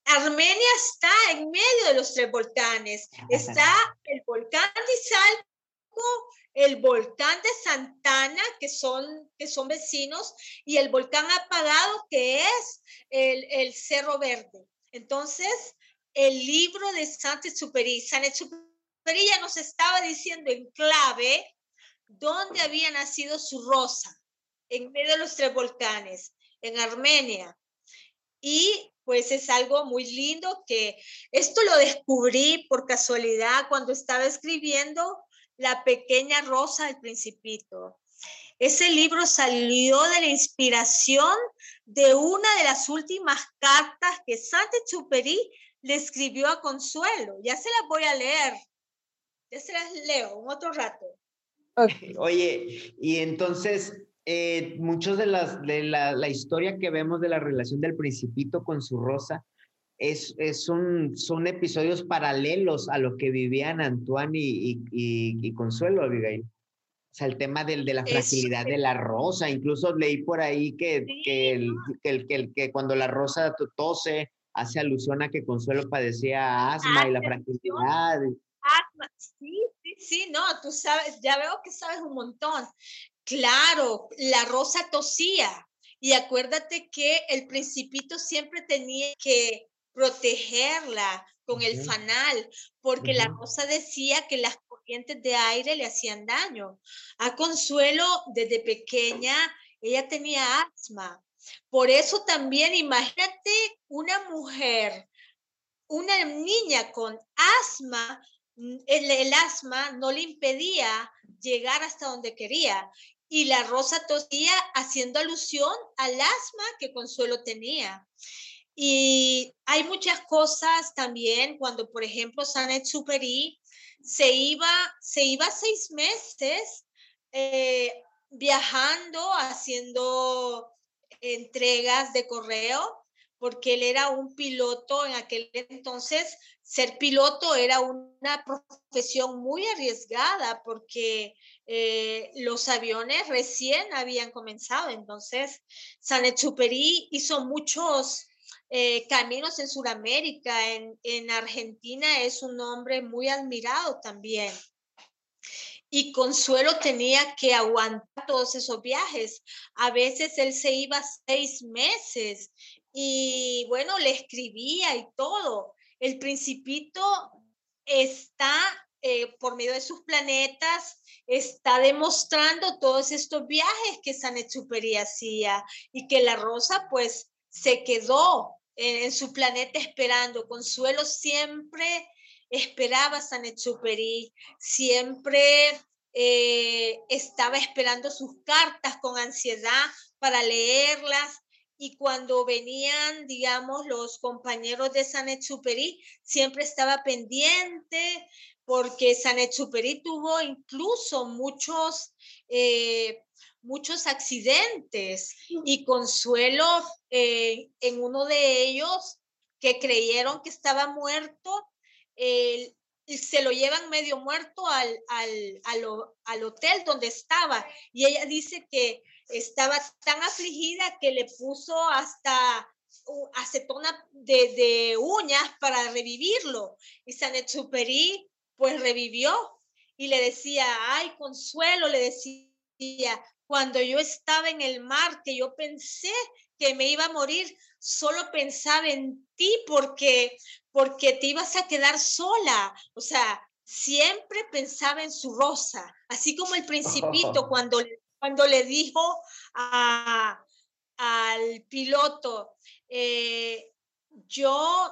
Armenia está en medio de los tres volcanes. Está el volcán Izalco, el volcán de Santana, que son, que son vecinos, y el volcán apagado, que es el, el Cerro Verde. Entonces, el libro de Santa Superi ya nos estaba diciendo en clave dónde había nacido su rosa, en medio de los tres volcanes, en Armenia. Y pues es algo muy lindo que esto lo descubrí por casualidad cuando estaba escribiendo la pequeña rosa del principito. Ese libro salió de la inspiración de una de las últimas cartas que Sante Chuperi le escribió a Consuelo. Ya se las voy a leer. Ya se las leo un otro rato. Oye, y entonces, eh, muchos de, las, de la, la, historia que vemos de la relación del principito con su rosa es, es un, son episodios paralelos a lo que vivían Antoine y, y, Consuelo, Abigail. O sea, el tema del, de la fragilidad de la rosa. Incluso leí por ahí que, que, el, que, que, cuando la rosa tose hace alusión a que Consuelo padecía asma y la fragilidad. Asma, sí, sí, sí, no, tú sabes, ya veo que sabes un montón. Claro, la rosa tosía. Y acuérdate que el principito siempre tenía que protegerla con el fanal, porque la rosa decía que las corrientes de aire le hacían daño. A Consuelo, desde pequeña, ella tenía asma. Por eso también imagínate una mujer una niña con asma, el, asma no le impedía llegar hasta donde quería. Y la rosa tosía haciendo alusión al asma que Consuelo tenía. Y hay muchas cosas también cuando, por ejemplo, Sanet Superi se iba, se iba seis meses eh, viajando, haciendo entregas de correo, porque él era un piloto en aquel entonces. Ser piloto era una profesión muy arriesgada porque eh, los aviones recién habían comenzado. Entonces, Sanechuperi hizo muchos eh, caminos en Sudamérica, en, en Argentina es un hombre muy admirado también y Consuelo tenía que aguantar todos esos viajes. A veces él se iba seis meses y bueno, le escribía y todo. El principito está eh, por medio de sus planetas, está demostrando todos estos viajes que Sanetsuperi hacía y que la rosa pues se quedó en su planeta esperando. Consuelo siempre esperaba Sanetsuperi, siempre eh, estaba esperando sus cartas con ansiedad para leerlas. Y cuando venían, digamos, los compañeros de Sanetsuperi, siempre estaba pendiente porque Sanetsuperi tuvo incluso muchos, eh, muchos accidentes. Y Consuelo eh, en uno de ellos que creyeron que estaba muerto, y se lo llevan medio muerto al, al, al, hotel donde estaba. Y ella dice que estaba tan afligida que le puso hasta acetona de, de uñas para revivirlo. Y Sanetsuperi pues revivió y le decía, ay, consuelo, le decía, cuando yo estaba en el mar, que yo pensé que me iba a morir, solo pensaba en ti porque, porque te ibas a quedar sola. O sea, siempre pensaba en su rosa, así como el principito cuando, cuando le dijo a, al piloto, eh, yo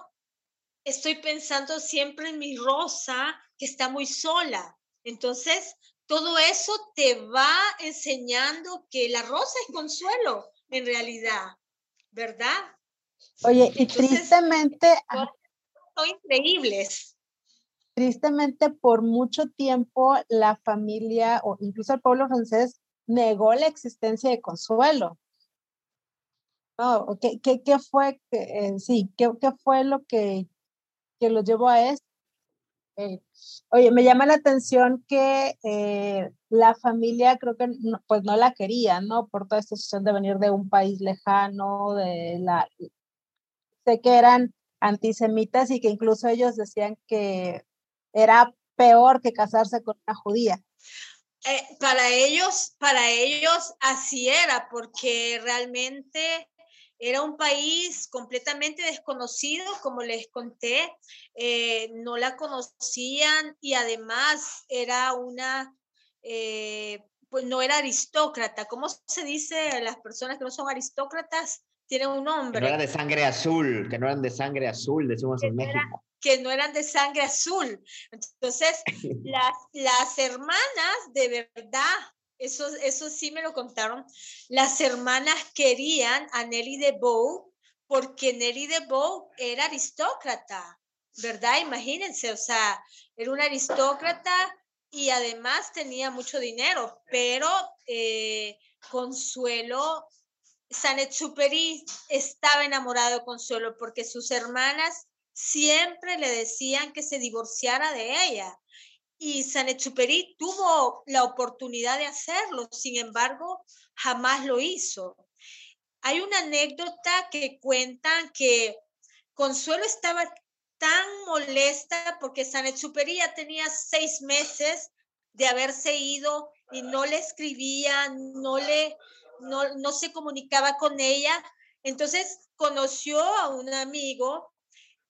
estoy pensando siempre en mi rosa que está muy sola. Entonces, todo eso te va enseñando que la rosa es consuelo en realidad, ¿verdad? Oye, y tristemente... Son increíbles. Tristemente, por mucho tiempo, la familia o incluso el pueblo francés negó la existencia de Consuelo. ¿qué, qué, fue, que, sí, ¿qué, qué, fue lo que, que los llevó a esto? Oye, me llama la atención que eh, la familia creo que pues no la quería, ¿no? Por toda esta situación de venir de un país lejano, de la... Sé que eran antisemitas y que incluso ellos decían que era peor que casarse con una judía. Eh, para ellos, para ellos así era, porque realmente era un país completamente desconocido, como les conté, eh, no la conocían y además era una, eh, pues no era aristócrata. ¿Cómo se dice a las personas que no son aristócratas? Tienen un nombre. Que no eran de sangre azul, que no eran de sangre azul, decimos en México. que no eran de sangre azul. Entonces, las, las hermanas de verdad eso, sí me lo contaron. Las hermanas querían a Nelly de Bow porque Nelly de Bow era aristócrata, ¿verdad? Imagínense, o sea, era una aristócrata y además tenía mucho dinero, pero eh, Consuelo, Superi estaba enamorado de Consuelo porque sus hermanas siempre le decían que se divorciara de ella y Sanechuperi tuvo la oportunidad de hacerlo, sin embargo, jamás lo hizo. Hay una anécdota que cuentan que Consuelo estaba tan molesta porque Sanechuperi ya tenía seis meses de haberse ido y no le escribía, no le, no, no se comunicaba con ella. Entonces conoció a un amigo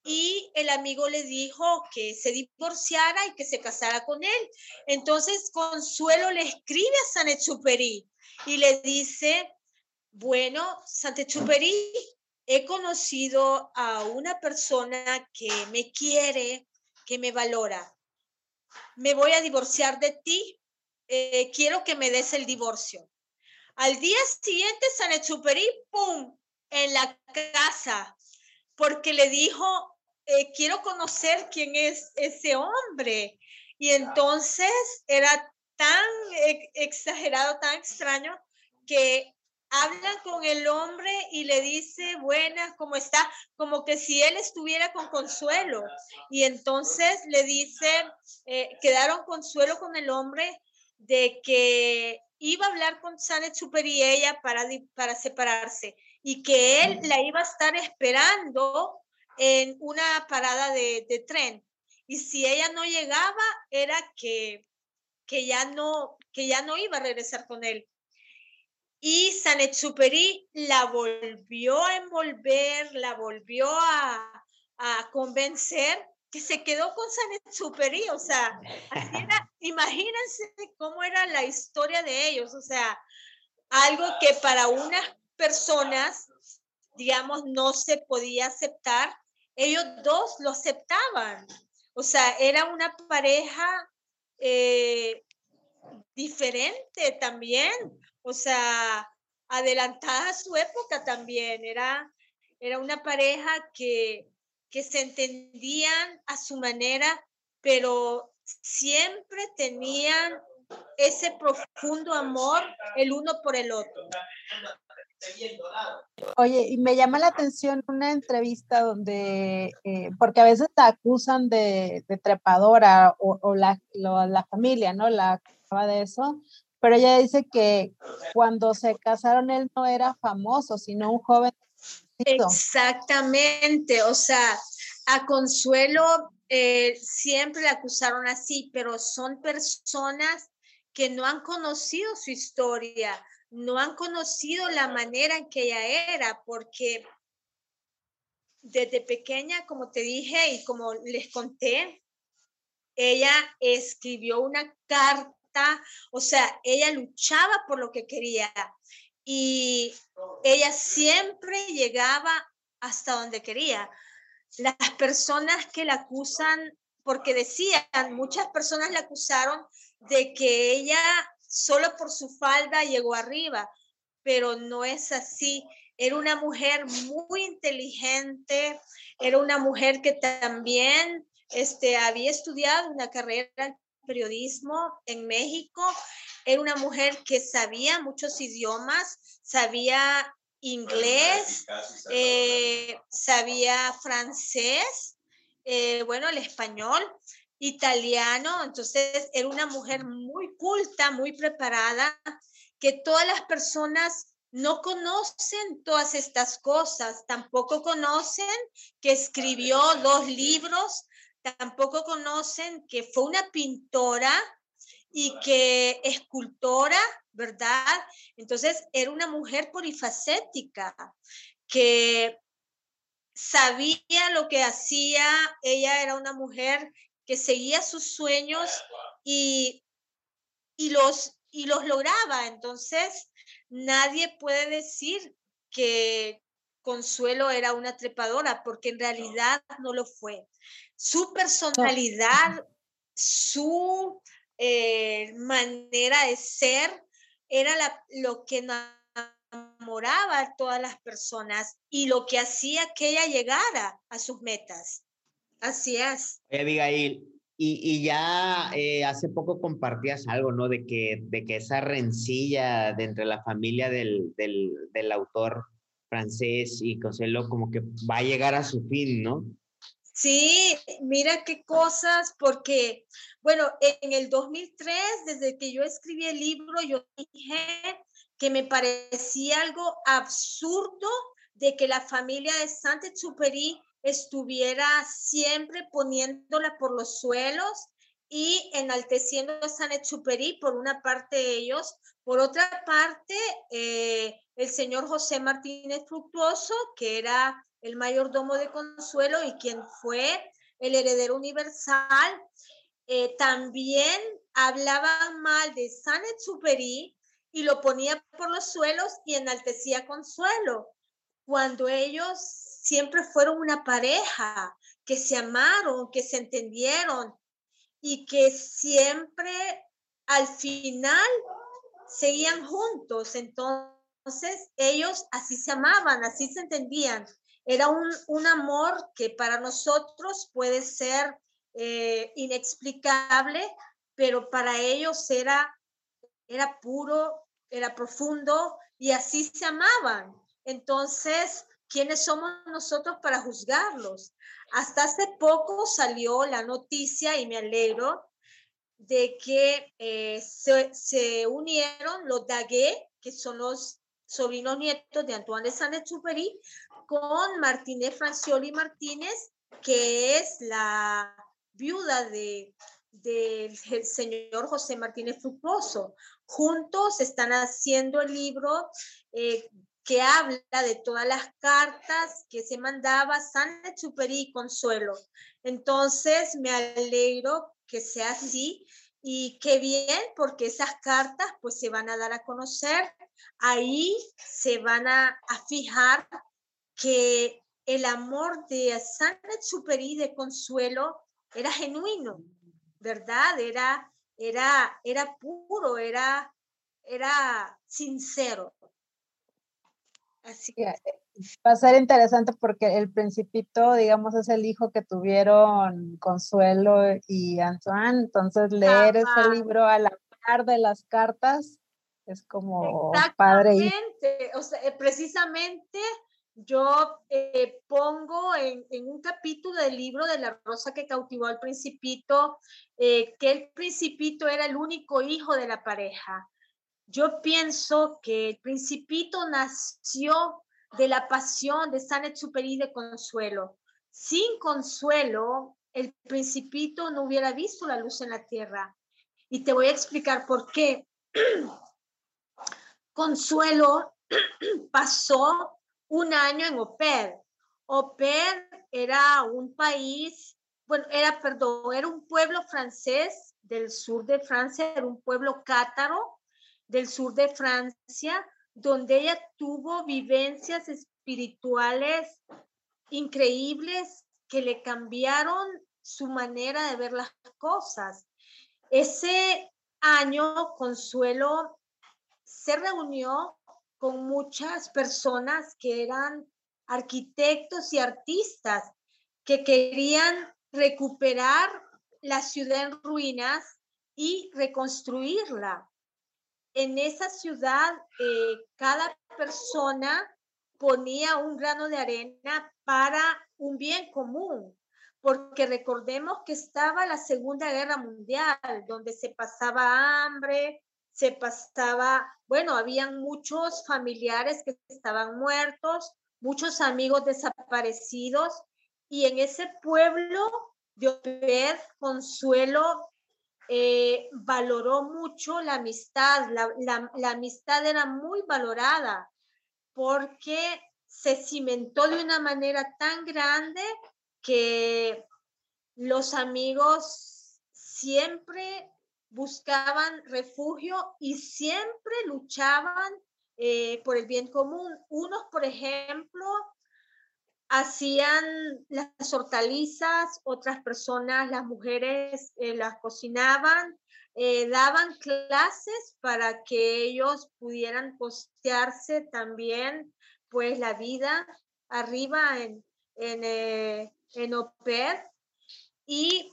y el amigo le dijo que se divorciara y que se casara con él. Entonces Consuelo le escribe a Sanechuperi y le dice, bueno, Sanechuperi, he conocido a una persona que me quiere, que me valora. Me voy a divorciar de ti, eh, quiero que me des el divorcio. Al día siguiente, Sanechuperi, ¡pum!, en la casa, porque le dijo, eh, quiero conocer quién es ese hombre. Y entonces era tan exagerado, tan extraño, que hablan con el hombre y le dice, buenas, ¿cómo está? Como que si él estuviera con consuelo. Y entonces le dice, eh, quedaron consuelo con el hombre de que iba a hablar con Sanet Super y ella para, para separarse y que él la iba a estar esperando en una parada de, de tren. Y si ella no llegaba, era que, que, ya no, que ya no iba a regresar con él. Y Sanetsuperi la volvió a envolver, la volvió a, a convencer que se quedó con Sanetsuperi. O sea, imagínense cómo era la historia de ellos. O sea, algo que para unas personas, digamos, no se podía aceptar, ellos dos lo aceptaban. O sea, era una pareja eh, diferente también o sea, adelantada a su época también. Era, era una pareja que, que se entendían a su manera, pero siempre tenían ese profundo amor el uno por el otro. Oye, y me llama la atención una entrevista donde, eh, porque a veces la acusan de, trepadora o, la, la, familia, ¿no? La acaba de eso, pero ella dice que cuando se casaron él no era famoso, sino un joven. Exactamente, o sea, a Consuelo eh, siempre la acusaron así, pero son personas que no han conocido su historia, no han conocido la manera en que ella era, porque desde pequeña, como te dije y como les conté, ella escribió una carta o sea, ella luchaba por lo que quería y ella siempre llegaba hasta donde quería. Las personas que la acusan, porque decían, muchas personas la acusaron de que ella solo por su falda llegó arriba, pero no es así. Era una mujer muy inteligente, era una mujer que también este, había estudiado una carrera periodismo en México. Era una mujer que sabía muchos idiomas, sabía inglés, eh, sabía francés, eh, bueno, el español, italiano. Entonces, era una mujer muy culta, muy preparada, que todas las personas no conocen todas estas cosas, tampoco conocen que escribió dos libros tampoco conocen que fue una pintora y que escultora, ¿verdad? Entonces era una mujer polifacética que sabía lo que hacía, ella era una mujer que seguía sus sueños y, y, los, y los lograba. Entonces, nadie puede decir que Consuelo era una trepadora, porque en realidad no lo fue su personalidad, su eh, manera de ser, era lo que enamoraba a todas las personas y lo que hacía que ella llegara a sus metas. Así es. Abigail, y, y ya eh, hace poco compartías algo, ¿no? De que, de que esa rencilla de entre la familia del, del, del autor francés y Consuelo como que va a llegar a su fin, ¿no? Sí, mira qué cosas, porque, bueno, en el 2003, desde que yo escribí el libro, yo dije que me parecía algo absurdo de que la familia de Saint-Exupéry estuviera siempre poniéndola por los suelos y enalteciendo a Saint-Exupéry por una parte de ellos, por otra parte, eh, el señor José Martínez Fructuoso, que era el mayordomo de Consuelo y quien fue el heredero universal, eh, también hablaba mal de Sanet Superi y lo ponía por los suelos y enaltecía Consuelo. cuando ellos siempre fueron una pareja, que se amaron, que se entendieron y que siempre al final seguían juntos. Entonces ellos así se amaban, así se entendían. Era un, un amor que para nosotros puede ser eh, inexplicable, pero para ellos era, era puro, era profundo y así se amaban. Entonces, ¿quiénes somos nosotros para juzgarlos? Hasta hace poco salió la noticia, y me alegro, de que eh, se, unieron los Daguet, que son los sobrinos nietos de Antoine de Saint-Exupéry, con Martínez Francioli Martínez, que es la viuda de del señor José Martínez Fructuoso. Juntos están haciendo el libro eh, que habla de todas las cartas que se mandaba San Exupéry y Consuelo. Entonces, me alegro que sea así y qué bien, porque esas cartas pues se van a dar a conocer. Ahí se van a, fijar que el amor de San Exupéry de Consuelo era genuino, ¿verdad? Era, era, era puro, era, era sincero. Así que va a ser interesante porque el principito, digamos, es el hijo que tuvieron Consuelo y Antoine, entonces leer ese libro a la par de las cartas es como padre. Y... O sea, eh, precisamente yo eh, pongo en, un capítulo del libro de la rosa que cautivó al principito, eh, que el principito era el único hijo de la pareja. Yo pienso que el principito nació de la pasión de San Exupéry de Consuelo. Sin Consuelo, el principito no hubiera visto la luz en la tierra. Y te voy a explicar por qué. Consuelo pasó un año en Oper. Oper era un país, bueno, era, perdón, era un pueblo francés del sur de Francia, era un pueblo cátaro del sur de Francia, donde ella tuvo vivencias espirituales increíbles que le cambiaron su manera de ver las cosas. Ese año, Consuelo se reunió con muchas personas que eran arquitectos y artistas que querían recuperar la ciudad en ruinas y reconstruirla. En esa ciudad, eh, cada persona ponía un grano de arena para un bien común, porque recordemos que estaba la Segunda Guerra Mundial, donde se pasaba hambre, se pasaba, bueno, habían muchos familiares que estaban muertos, muchos amigos desaparecidos, y en ese pueblo de Obed, Consuelo eh, valoró mucho la amistad, la, la amistad era muy valorada porque se cimentó de una manera tan grande que los amigos siempre buscaban refugio y siempre luchaban eh, por el bien común. Unos, por ejemplo, hacían las hortalizas, otras personas, las mujeres, eh, las cocinaban, eh, daban clases para que ellos pudieran costearse también pues la vida arriba en, en, en OPED. Y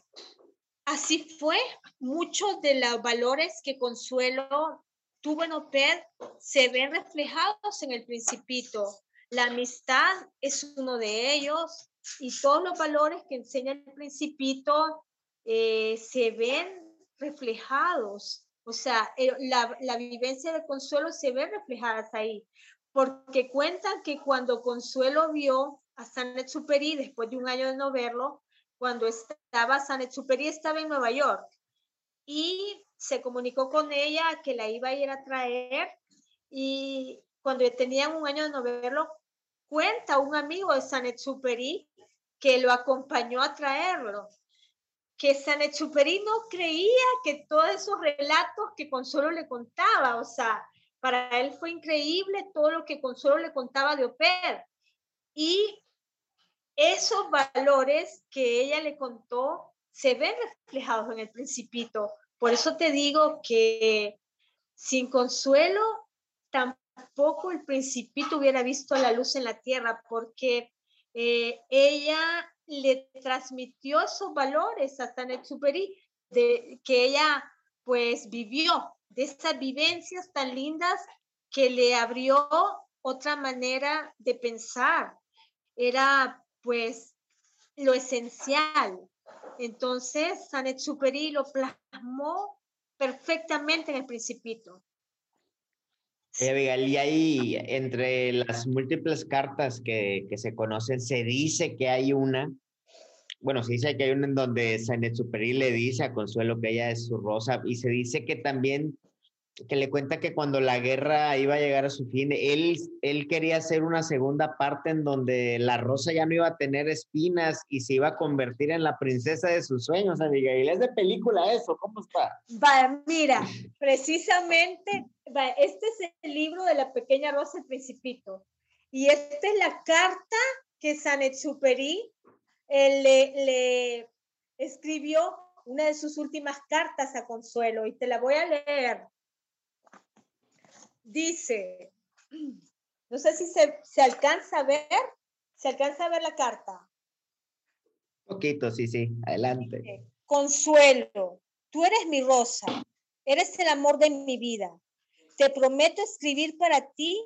Así fue, muchos de los valores que Consuelo tuvo en OPED se ven reflejados en el principito. La amistad es uno de ellos y todos los valores que enseña el principito eh, se ven reflejados. O sea, la, la, vivencia de Consuelo se ve reflejada ahí, porque cuentan que cuando Consuelo vio a San Exupéry después de un año de no verlo, cuando estaba San Exuperi estaba en Nueva York y se comunicó con ella que la iba a ir a traer y cuando tenían un año de no verlo, cuenta un amigo de San Exuperi que lo acompañó a traerlo, que San Exuperi no creía que todos esos relatos que Consuelo le contaba, o sea, para él fue increíble todo lo que Consuelo le contaba de Oper. y esos valores que ella le contó se ven reflejados en el principito. Por eso te digo que sin consuelo tampoco el principito hubiera visto la luz en la tierra, porque eh, ella le transmitió esos valores a Superi, de, que ella pues vivió, de esas vivencias tan lindas que le abrió otra manera de pensar. Era pues lo esencial. Entonces, Sanet Superi lo plasmó perfectamente en el principito. Y ahí, entre las múltiples cartas que, que, se conocen, se dice que hay una, bueno, se dice que hay una en donde Sanet Superi le dice a Consuelo que ella es su rosa, y se dice que también que le cuenta que cuando la guerra iba a llegar a su fin, él, él quería hacer una segunda parte en donde la rosa ya no iba a tener espinas y se iba a convertir en la princesa de sus sueños, Abigail. Es de película eso, ¿cómo está? Va, mira, precisamente, este es el libro de la pequeña rosa el principito. Y esta es la carta que Sanetsuperi eh, le, le escribió una de sus últimas cartas a Consuelo y te la voy a leer dice, no sé si se, alcanza a ver, se alcanza a ver la carta. Poquito, sí, sí, adelante. Consuelo, tú eres mi rosa, eres el amor de mi vida. Te prometo escribir para ti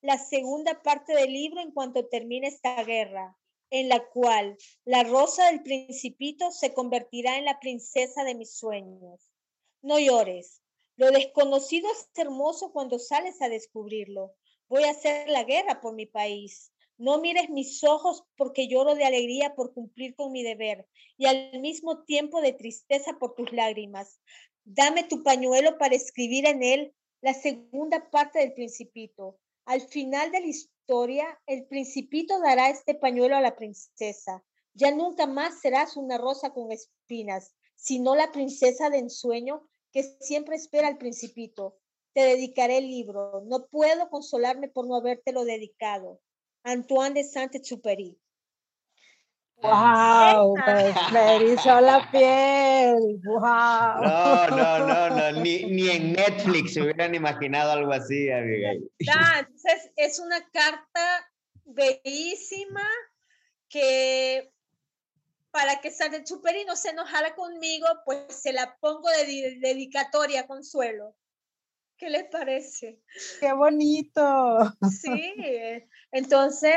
la segunda parte del libro en cuanto termine esta guerra, en la cual la rosa del principito se convertirá en la princesa de mis sueños. No llores, lo desconocido es hermoso cuando sales a descubrirlo. Voy a hacer la guerra por mi país. No mires mis ojos porque lloro de alegría por cumplir con mi deber y al mismo tiempo de tristeza por tus lágrimas. Dame tu pañuelo para escribir en él la segunda parte del principito. Al final de la historia, el principito dará este pañuelo a la princesa. Ya nunca más serás una rosa con espinas, sino la princesa de ensueño que siempre espera al principito. Te dedicaré el libro. No puedo consolarme por no habértelo dedicado. Antoine de Saint-Exupéry. ¡Wow! Me, hizo la piel. ¡Wow! No, no, no, no. Ni, ni, en Netflix se hubieran imaginado algo así, Abigail. Entonces, es una carta bellísima que para que San Superi no se enojara conmigo, pues se la pongo de dedicatoria Consuelo. ¿Qué les parece? ¡Qué bonito! Sí, entonces,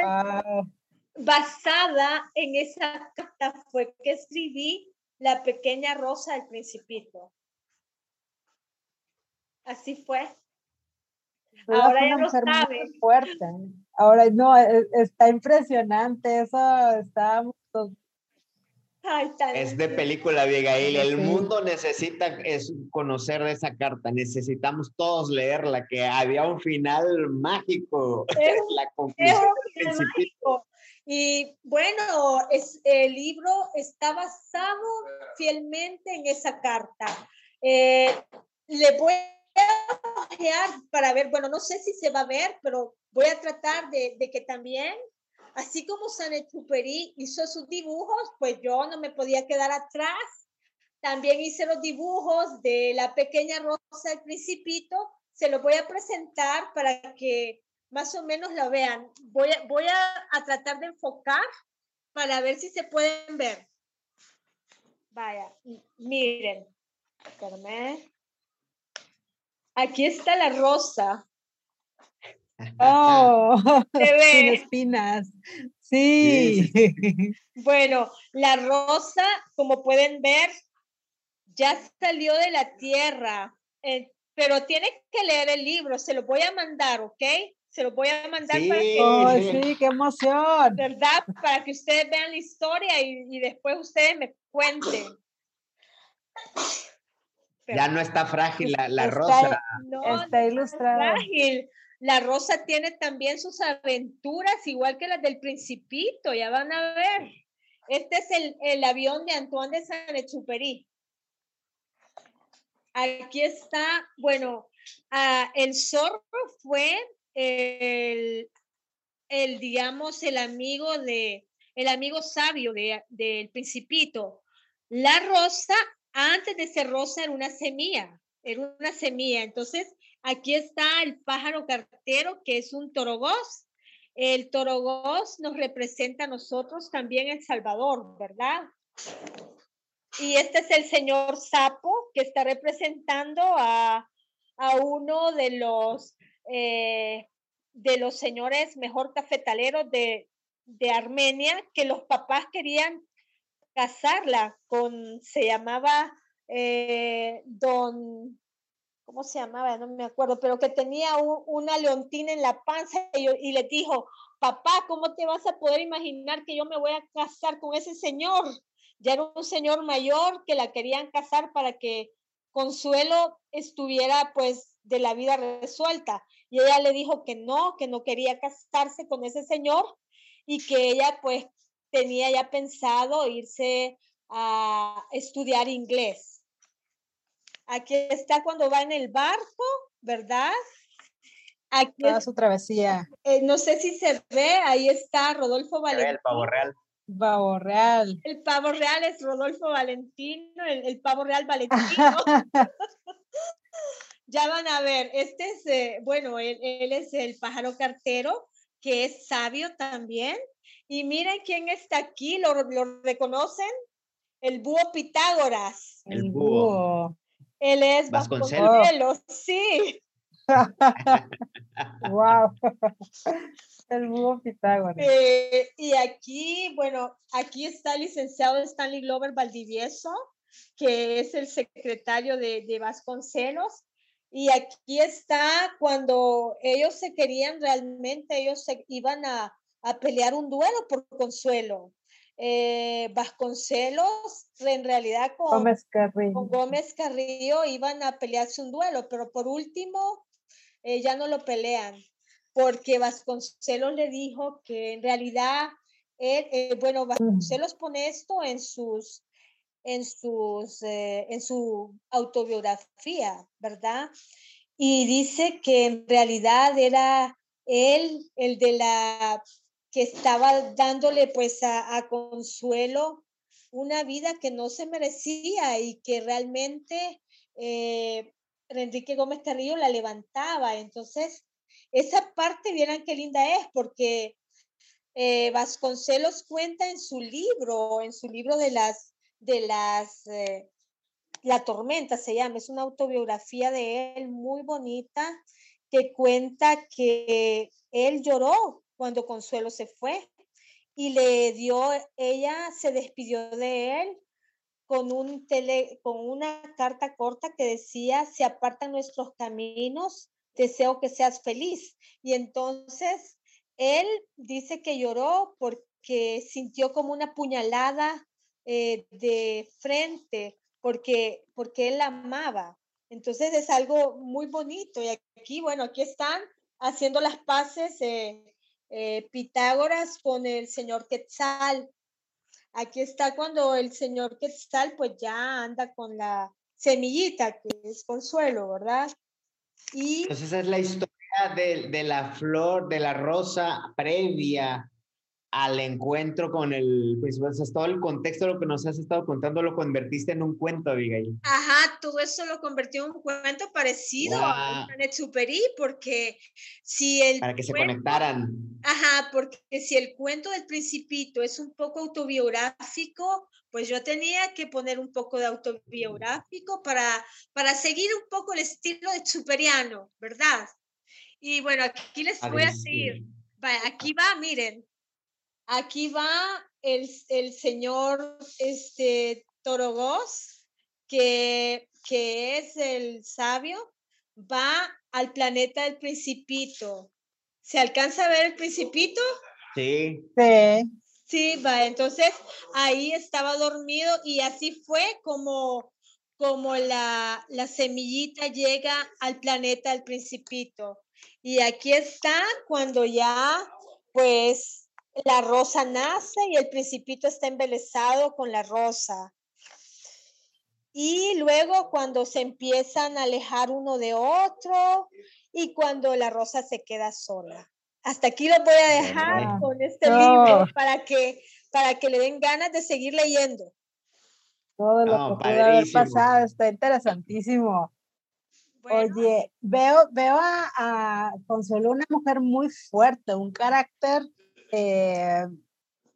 basada en esa carta fue que escribí La pequeña rosa del principito. Así fue. Ahora ya lo sabe. Fuerte. Ahora no, e, está impresionante, eso está es de película, Abigail. El mundo necesita es conocer esa carta. Necesitamos todos leerla, que había un final mágico. Es, la conclusión mágico. Y bueno, es, el libro está basado fielmente en esa carta. Eh, le voy a ojear para ver, bueno, no sé si se va a ver, pero voy a tratar de, de que también Así como Sanechuperi hizo sus dibujos, pues yo no me podía quedar atrás. También hice los dibujos de la pequeña rosa del principito. Se los voy a presentar para que más o menos lo vean. Voy a, voy a, tratar de enfocar para ver si se pueden ver. Vaya, miren. Aquí está la rosa. Oh, sin espinas. Sí. Bueno, la rosa, como pueden ver, ya salió de la tierra, eh, pero tiene que leer el libro. Se lo voy a mandar, ¿ok? Se lo voy a mandar para que... Oh, sí, qué emoción. ¿Verdad? Para que ustedes vean la historia y, después ustedes me cuenten. ya no está frágil la, rosa. No, está ilustrada. frágil. La Rosa tiene también sus aventuras, igual que las del Principito, ya van a ver. Este es el, el avión de Antoine de Saint-Exupéry. Aquí está, bueno, el zorro fue el, el, digamos, el amigo de, el amigo sabio de, del principito. La rosa, antes de ser rosa, era una semilla, era una semilla. Entonces, aquí está el pájaro cartero, que es un torogós. El torogós nos representa a nosotros también El Salvador, ¿verdad? Y este es el señor sapo que está representando a, a uno de los, eh, de los señores mejor cafetaleros de, de Armenia, que los papás querían casarla con, se llamaba eh, don, ¿cómo se llamaba? No me acuerdo, pero que tenía una leontina en la panza y, y, le dijo, papá, ¿cómo te vas a poder imaginar que yo me voy a casar con ese señor? Ya era un señor mayor que la querían casar para que Consuelo estuviera pues de la vida resuelta. Y ella le dijo que no, que no quería casarse con ese señor y que ella pues tenía ya pensado irse a estudiar inglés. Aquí está cuando va en el barco, ¿verdad? Aquí Toda su travesía. Eh, no sé si se ve, ahí está Rodolfo Valentín. El pavo real. Pavo real. El pavo real es Rodolfo Valentino, el, pavo real Valentino. ya van a ver, este es, eh, bueno, él, él, es el pájaro cartero, que es sabio también. Y miren quién está aquí, ¿lo, lo reconocen? El búho Pitágoras. El búho. Él es Vasconcelos, sí. wow. El búho Pitágoras. Eh, y aquí, bueno, aquí está el licenciado Stanley Glover Valdivieso, que es el secretario de, de Vasconcelos. Y aquí está cuando ellos se querían realmente, ellos se iban a, a pelear un duelo por Consuelo. Eh, Vasconcelos, en realidad con Gómez, Carrillo. con Gómez Carrillo iban a pelearse un duelo, pero por último eh, ya no lo pelean, porque Vasconcelos le dijo que en realidad, él, eh, bueno, Vasconcelos pone esto en sus, en sus, eh, en su autobiografía, ¿verdad? Y dice que en realidad era él el de la que estaba dándole pues a, a Consuelo una vida que no se merecía y que realmente eh, Enrique Gómez Carrillo la levantaba. Entonces, esa parte, vieran qué linda es, porque eh, Vasconcelos cuenta en su libro, en su libro de las, de las, eh, La tormenta se llama, es una autobiografía de él muy bonita que cuenta que él lloró cuando Consuelo se fue y le dio, ella se despidió de él con, un tele, con una carta corta que decía, se apartan nuestros caminos, deseo que seas feliz. Y entonces él dice que lloró porque sintió como una puñalada eh, de frente, porque, porque él la amaba. Entonces es algo muy bonito. Y aquí, bueno, aquí están haciendo las paces eh, eh, Pitágoras con el señor Quetzal. Aquí está cuando el señor Quetzal pues ya anda con la semillita, que es consuelo, ¿verdad? Y... Entonces esa es la historia de, de la flor, de la rosa previa al encuentro con el pues, pues todo el contexto de lo que nos has estado contando lo convertiste en un cuento, Abigail. Ajá, todo eso lo convirtió en un cuento parecido a Planet Superi, porque si el Para que se conectaran. Ajá, porque si el cuento del principito es un poco autobiográfico, pues yo tenía que poner un poco de autobiográfico para, para seguir un poco el estilo de Superiano, ¿verdad? Y bueno, aquí les voy a decir, aquí va, miren, Aquí va el, el señor este, Torogos, que, que es el sabio, va al planeta del principito. ¿Se alcanza a ver el principito? Sí. Sí. Sí, va. Entonces ahí estaba dormido y así fue como, como la, la semillita llega al planeta del principito. Y aquí está cuando ya, pues, la rosa nace y el principito está embelesado con la rosa. Y luego cuando se empiezan a alejar uno de otro y cuando la rosa se queda sola. Hasta aquí lo voy a dejar con este libro para que, para que le den ganas de seguir leyendo. Todo lo que pudo haber pasado está interesantísimo. Oye, veo, veo a, Consuelo una mujer muy fuerte, un carácter eh,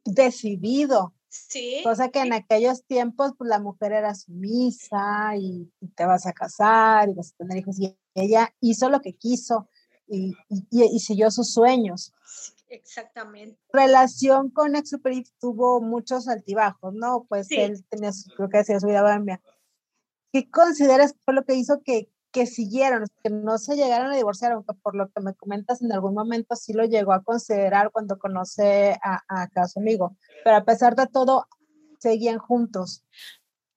decidido. Sí. Cosa que en aquellos tiempos, pues la mujer era sumisa y, te vas a casar y vas a tener hijos. Y ella hizo lo que quiso y, y siguió sus sueños. Exactamente. Relación con Exupery tuvo muchos altibajos, ¿no? Pues él tenía, creo que decía su vida bohemia. ¿Qué consideras que fue lo que hizo que, que siguieron, que no se llegaron a divorciar, aunque por lo que me comentas en algún momento sí lo llegó a considerar cuando conoce a, a, su amigo, pero a pesar de todo, seguían juntos.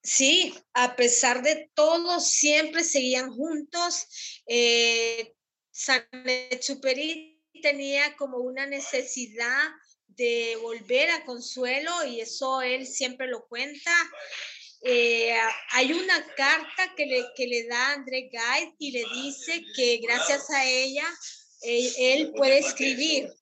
Sí, a pesar de todo, siempre seguían juntos. Eh, San tenía como una necesidad de volver a Consuelo y eso él siempre lo cuenta. Eh, hay una carta que le, que le da André Guide y le dice que gracias a ella él, puede escribir,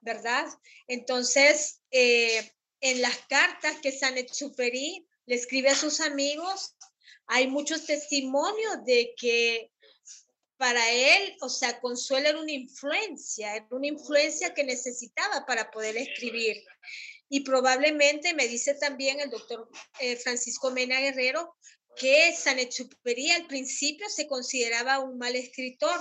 ¿verdad? Entonces, eh, en las cartas que San Exupéry le escribe a sus amigos, hay muchos testimonios de que para él, o sea, Consuelo era una influencia, era una influencia que necesitaba para poder escribir. Y probablemente me dice también el doctor eh, Francisco Mena Guerrero que San Exupéry al principio se consideraba un mal escritor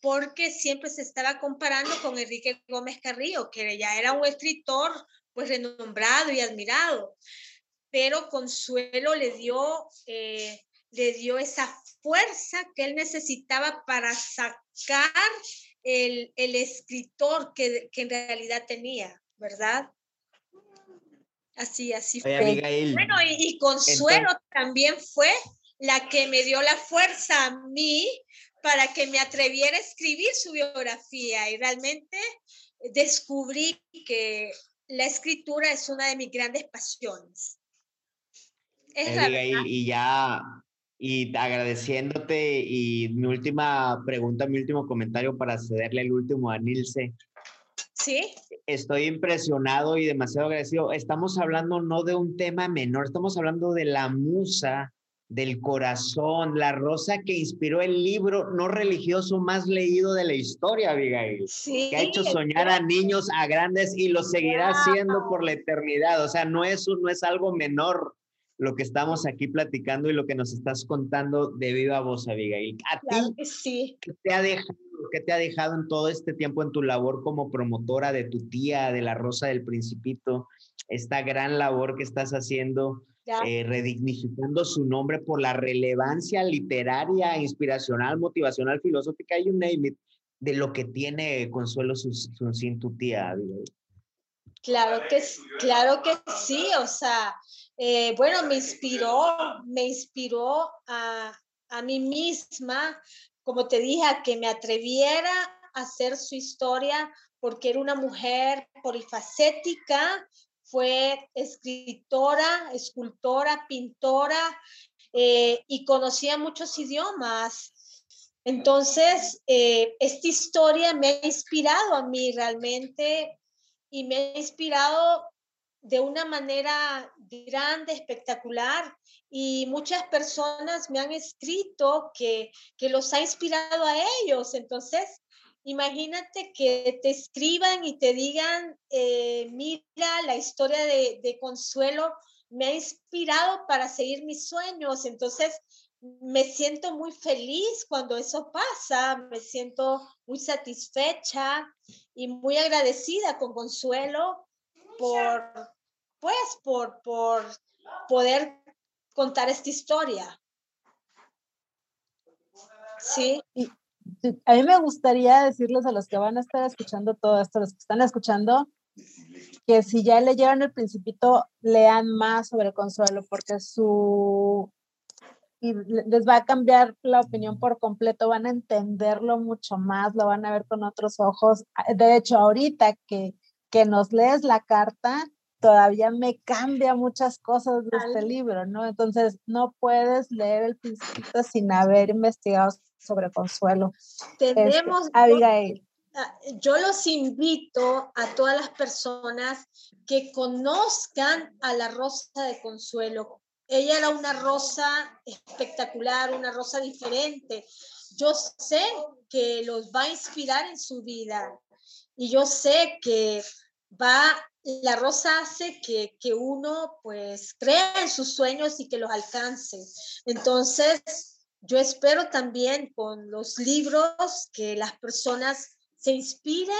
porque siempre se estaba comparando con Enrique Gómez Carrillo, que ya era un escritor pues renombrado y admirado. Pero Consuelo le dio, eh, le dio esa fuerza que él necesitaba para sacar el, escritor que, en realidad tenía, ¿verdad? Así, así fue. bueno, y, Consuelo también fue la que me dio la fuerza a mí para que me atreviera a escribir su biografía y realmente descubrí que la escritura es una de mis grandes pasiones. Es y ya y agradeciéndote y mi última pregunta, mi último comentario para cederle el último a Nilce. Sí. Estoy impresionado y demasiado agradecido. Estamos hablando no de un tema menor, estamos hablando de la musa del corazón, la rosa que inspiró el libro no religioso más leído de la historia, Abigail. Sí, que ha hecho soñar a niños, a grandes y lo seguirá haciendo por la eternidad. O sea, no es, no es algo menor lo que estamos aquí platicando y lo que nos estás contando de viva voz, Abigail. ¿A ti sí. ¿qué te, ha dejado, qué te ha dejado en todo este tiempo en tu labor como promotora de tu tía, de la Rosa del Principito, esta gran labor que estás haciendo, eh, redignificando su nombre por la relevancia literaria, inspiracional, motivacional, filosófica, y un name de lo que tiene Consuelo sin tu tía, Abigail? Claro que, claro que sí, o sea, eh, bueno, me inspiró, me inspiró a, a mí misma, como te dije, que me atreviera a hacer su historia porque era una mujer polifacética, fue escritora, escultora, pintora eh, y conocía muchos idiomas. Entonces, eh, esta historia me ha inspirado a mí realmente y me ha inspirado de una manera grande, espectacular, y muchas personas me han escrito que, que los ha inspirado a ellos. Entonces, imagínate que te escriban y te digan, eh, mira, la historia de, de Consuelo me ha inspirado para seguir mis sueños. Entonces, me siento muy feliz cuando eso pasa, me siento muy satisfecha y muy agradecida con Consuelo por, pues, por, por poder contar esta historia. Sí. a mí me gustaría decirles a los que van a estar escuchando todo esto, los que están escuchando, que si ya leyeron el principito, lean más sobre Consuelo, porque su y les va a cambiar la opinión por completo, van a entenderlo mucho más, lo van a ver con otros ojos. De hecho, ahorita que, que nos lees la carta, todavía me cambia muchas cosas de este libro, ¿no? Entonces, no puedes leer el principito sin haber investigado sobre Consuelo. Este, Tenemos... Abigail. Ah, yo los invito a todas las personas que conozcan a la Rosa de Consuelo. Ella era una rosa espectacular, una rosa diferente. Yo sé que los va a inspirar en su vida y yo sé que va, la rosa hace que, que uno pues crea en sus sueños y que los alcance. Entonces, yo espero también con los libros que las personas se inspiren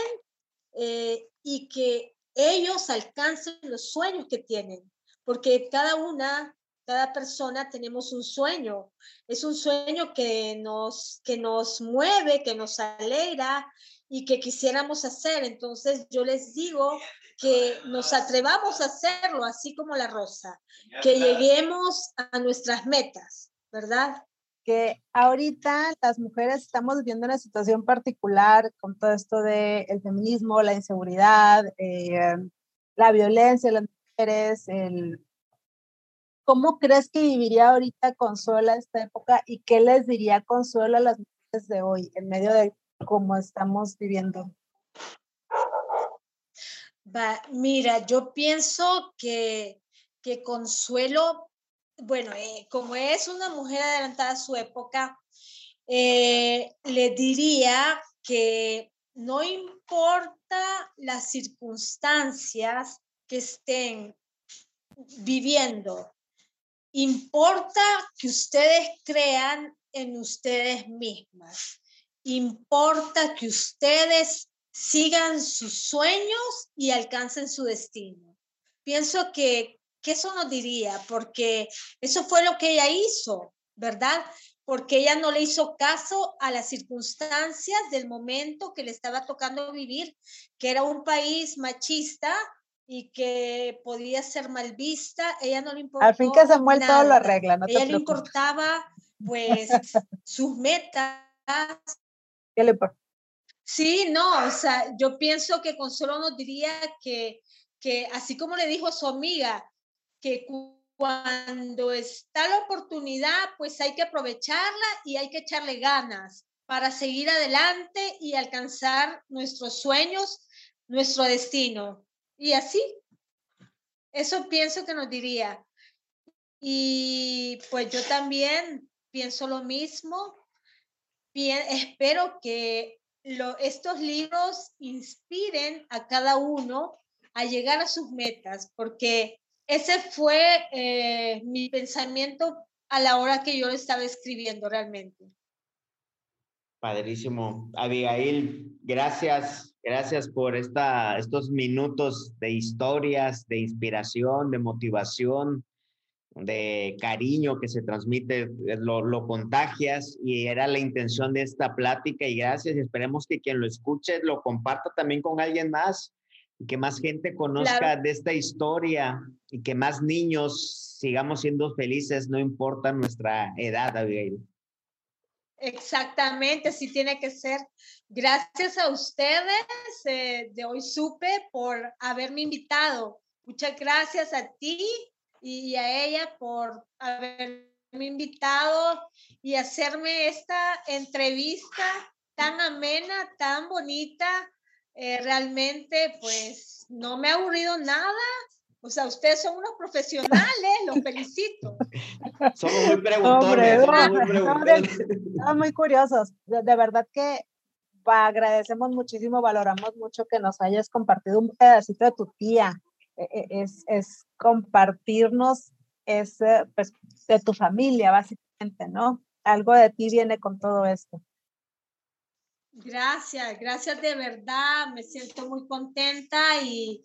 eh, y que ellos alcancen los sueños que tienen, porque cada una, cada persona tenemos un sueño, es un sueño que nos, que nos mueve, que nos alegra y que quisiéramos hacer. Entonces yo les digo que nos atrevamos a hacerlo, así como la rosa, que lleguemos a nuestras metas, ¿verdad? que ahorita las mujeres estamos viviendo una situación particular con todo esto del el feminismo, la inseguridad, eh, la violencia de las mujeres, el... ¿Cómo crees que viviría ahorita Consuelo esta época y qué les diría Consuelo a las mujeres de hoy en medio de cómo estamos viviendo? mira, yo pienso que, que Consuelo bueno, eh, como es una mujer adelantada a su época, eh, le diría que no importa las circunstancias que estén viviendo, importa que ustedes crean en ustedes mismas, importa que ustedes sigan sus sueños y alcancen su destino. Pienso que ¿Qué eso nos diría? Porque eso fue lo que ella hizo, ¿verdad? Porque ella no le hizo caso a las circunstancias del momento que le estaba tocando vivir, que era un país machista y que podía ser mal vista. Ella no le importaba. Al fin que Samuel todo lo arregla, no te Ella le importaba, pues, sus metas. ¿Qué le importa? Sí, no, o sea, yo pienso que Consuelo nos diría que, que así como le dijo a su amiga, que cuando está la oportunidad, pues hay que aprovecharla y hay que echarle ganas para seguir adelante y alcanzar nuestros sueños, nuestro destino. Y así, eso pienso que nos diría. Y pues yo también pienso lo mismo. Espero que estos libros inspiren a cada uno a llegar a sus metas, porque ese fue eh, mi pensamiento a la hora que yo estaba escribiendo realmente. Padrísimo. Abigail, gracias, gracias por esta, estos minutos de historias, de inspiración, de motivación, de cariño que se transmite, eh, lo, lo contagias y era la intención de esta plática y gracias y esperemos que quien lo escuche lo comparta también con alguien más y que más gente conozca de esta historia y que más niños sigamos siendo felices, no importa nuestra edad, Abigail. Exactamente, así tiene que ser. Gracias a ustedes eh, de hoy supe por haberme invitado. Muchas gracias a ti y a ella por haberme invitado y hacerme esta entrevista tan amena, tan bonita eh, realmente pues no me ha aburrido nada. O sea, ustedes son unos profesionales, los felicito. Somos muy preguntones. somos muy, curiosos. De, verdad que agradecemos muchísimo, valoramos mucho que nos hayas compartido un pedacito de tu tía. E, e, es, es compartirnos ese, pues, de tu familia, básicamente, ¿no? Algo de ti viene con todo esto. Gracias, gracias de verdad, me siento muy contenta y,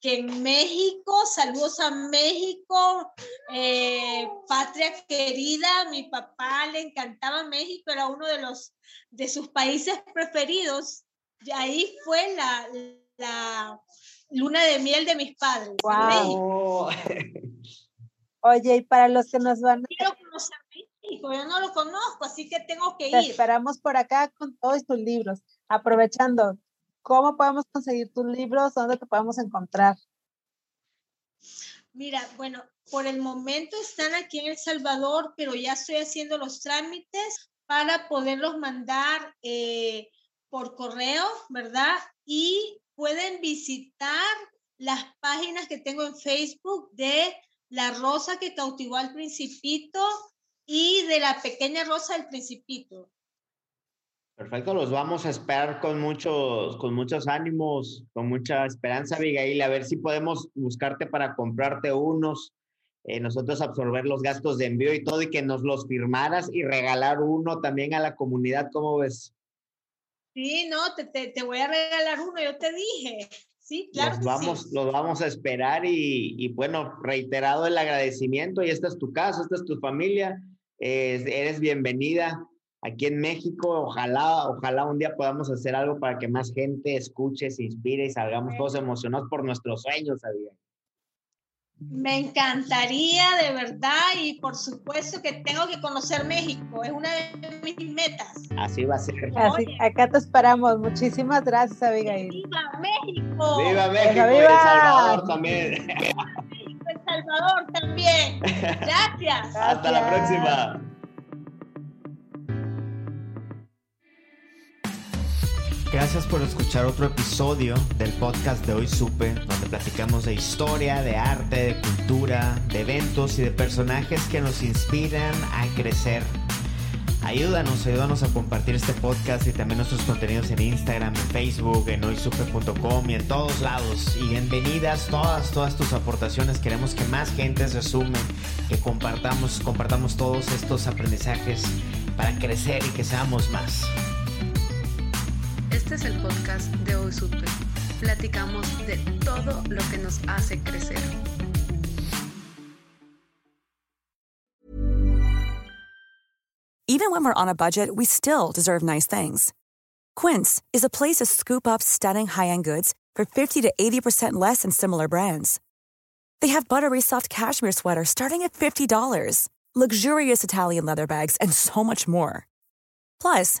que en México, saludos a México, eh, patria querida, mi papá le encantaba México, era uno de los de sus países preferidos, y ahí fue la, la luna de miel de mis padres. Wow. Oye, y para los que nos van a yo no lo conozco, así que tengo que ir. Te esperamos por acá con todos tus libros. Aprovechando, ¿cómo podemos conseguir tus libros? ¿Dónde te podemos encontrar? Mira, bueno, por el momento están aquí en El Salvador, pero ya estoy haciendo los trámites para poderlos mandar eh, por correo, ¿verdad? Y pueden visitar las páginas que tengo en Facebook de La Rosa que cautivó al Principito y de la pequeña Rosa del Principito. Perfecto, los vamos a esperar con muchos, con muchos ánimos, con mucha esperanza, Abigail, a ver si podemos buscarte para comprarte unos, eh, nosotros absorber los gastos de envío y todo y que nos los firmaras y regalar uno también a la comunidad, ¿cómo ves? Sí, no, te, te, voy a regalar uno, yo te dije. Sí, claro. Los, vamos, los vamos a esperar y, y, bueno, reiterado el agradecimiento y esta es tu casa, esta es tu familia, eres bienvenida aquí en México. Ojalá, ojalá un día podamos hacer algo para que más gente escuche, se inspire y salgamos todos emocionados por nuestros sueños, Me encantaría de verdad y por supuesto que tengo que conocer México, es una de mis metas. Así va a ser. acá te esperamos. Muchísimas gracias, Abigail. ¡Viva México! ¡Viva México! ¡Viva! El Salvador también. El Salvador también. Gracias. Hasta la próxima. Gracias por escuchar otro episodio del podcast de Hoy Supe, donde platicamos de historia, de arte, de cultura, de eventos y de personajes que nos inspiran a crecer. Ayúdanos, ayúdanos a compartir este podcast y también nuestros contenidos en Instagram, en Facebook, en hoysupe.com y en todos lados. Y bienvenidas todas, todas tus aportaciones. Queremos que más gente se sume, que compartamos, compartamos todos estos aprendizajes para crecer y que seamos más. Este es el podcast de Hoy Supe. Platicamos de todo lo que nos hace crecer. Even when we're on a budget, we still deserve nice things. Quince is a place to scoop up stunning high-end goods for 50 to 80% less than similar brands. They have buttery soft cashmere sweaters starting at $50, luxurious Italian leather bags, and so much more. Plus,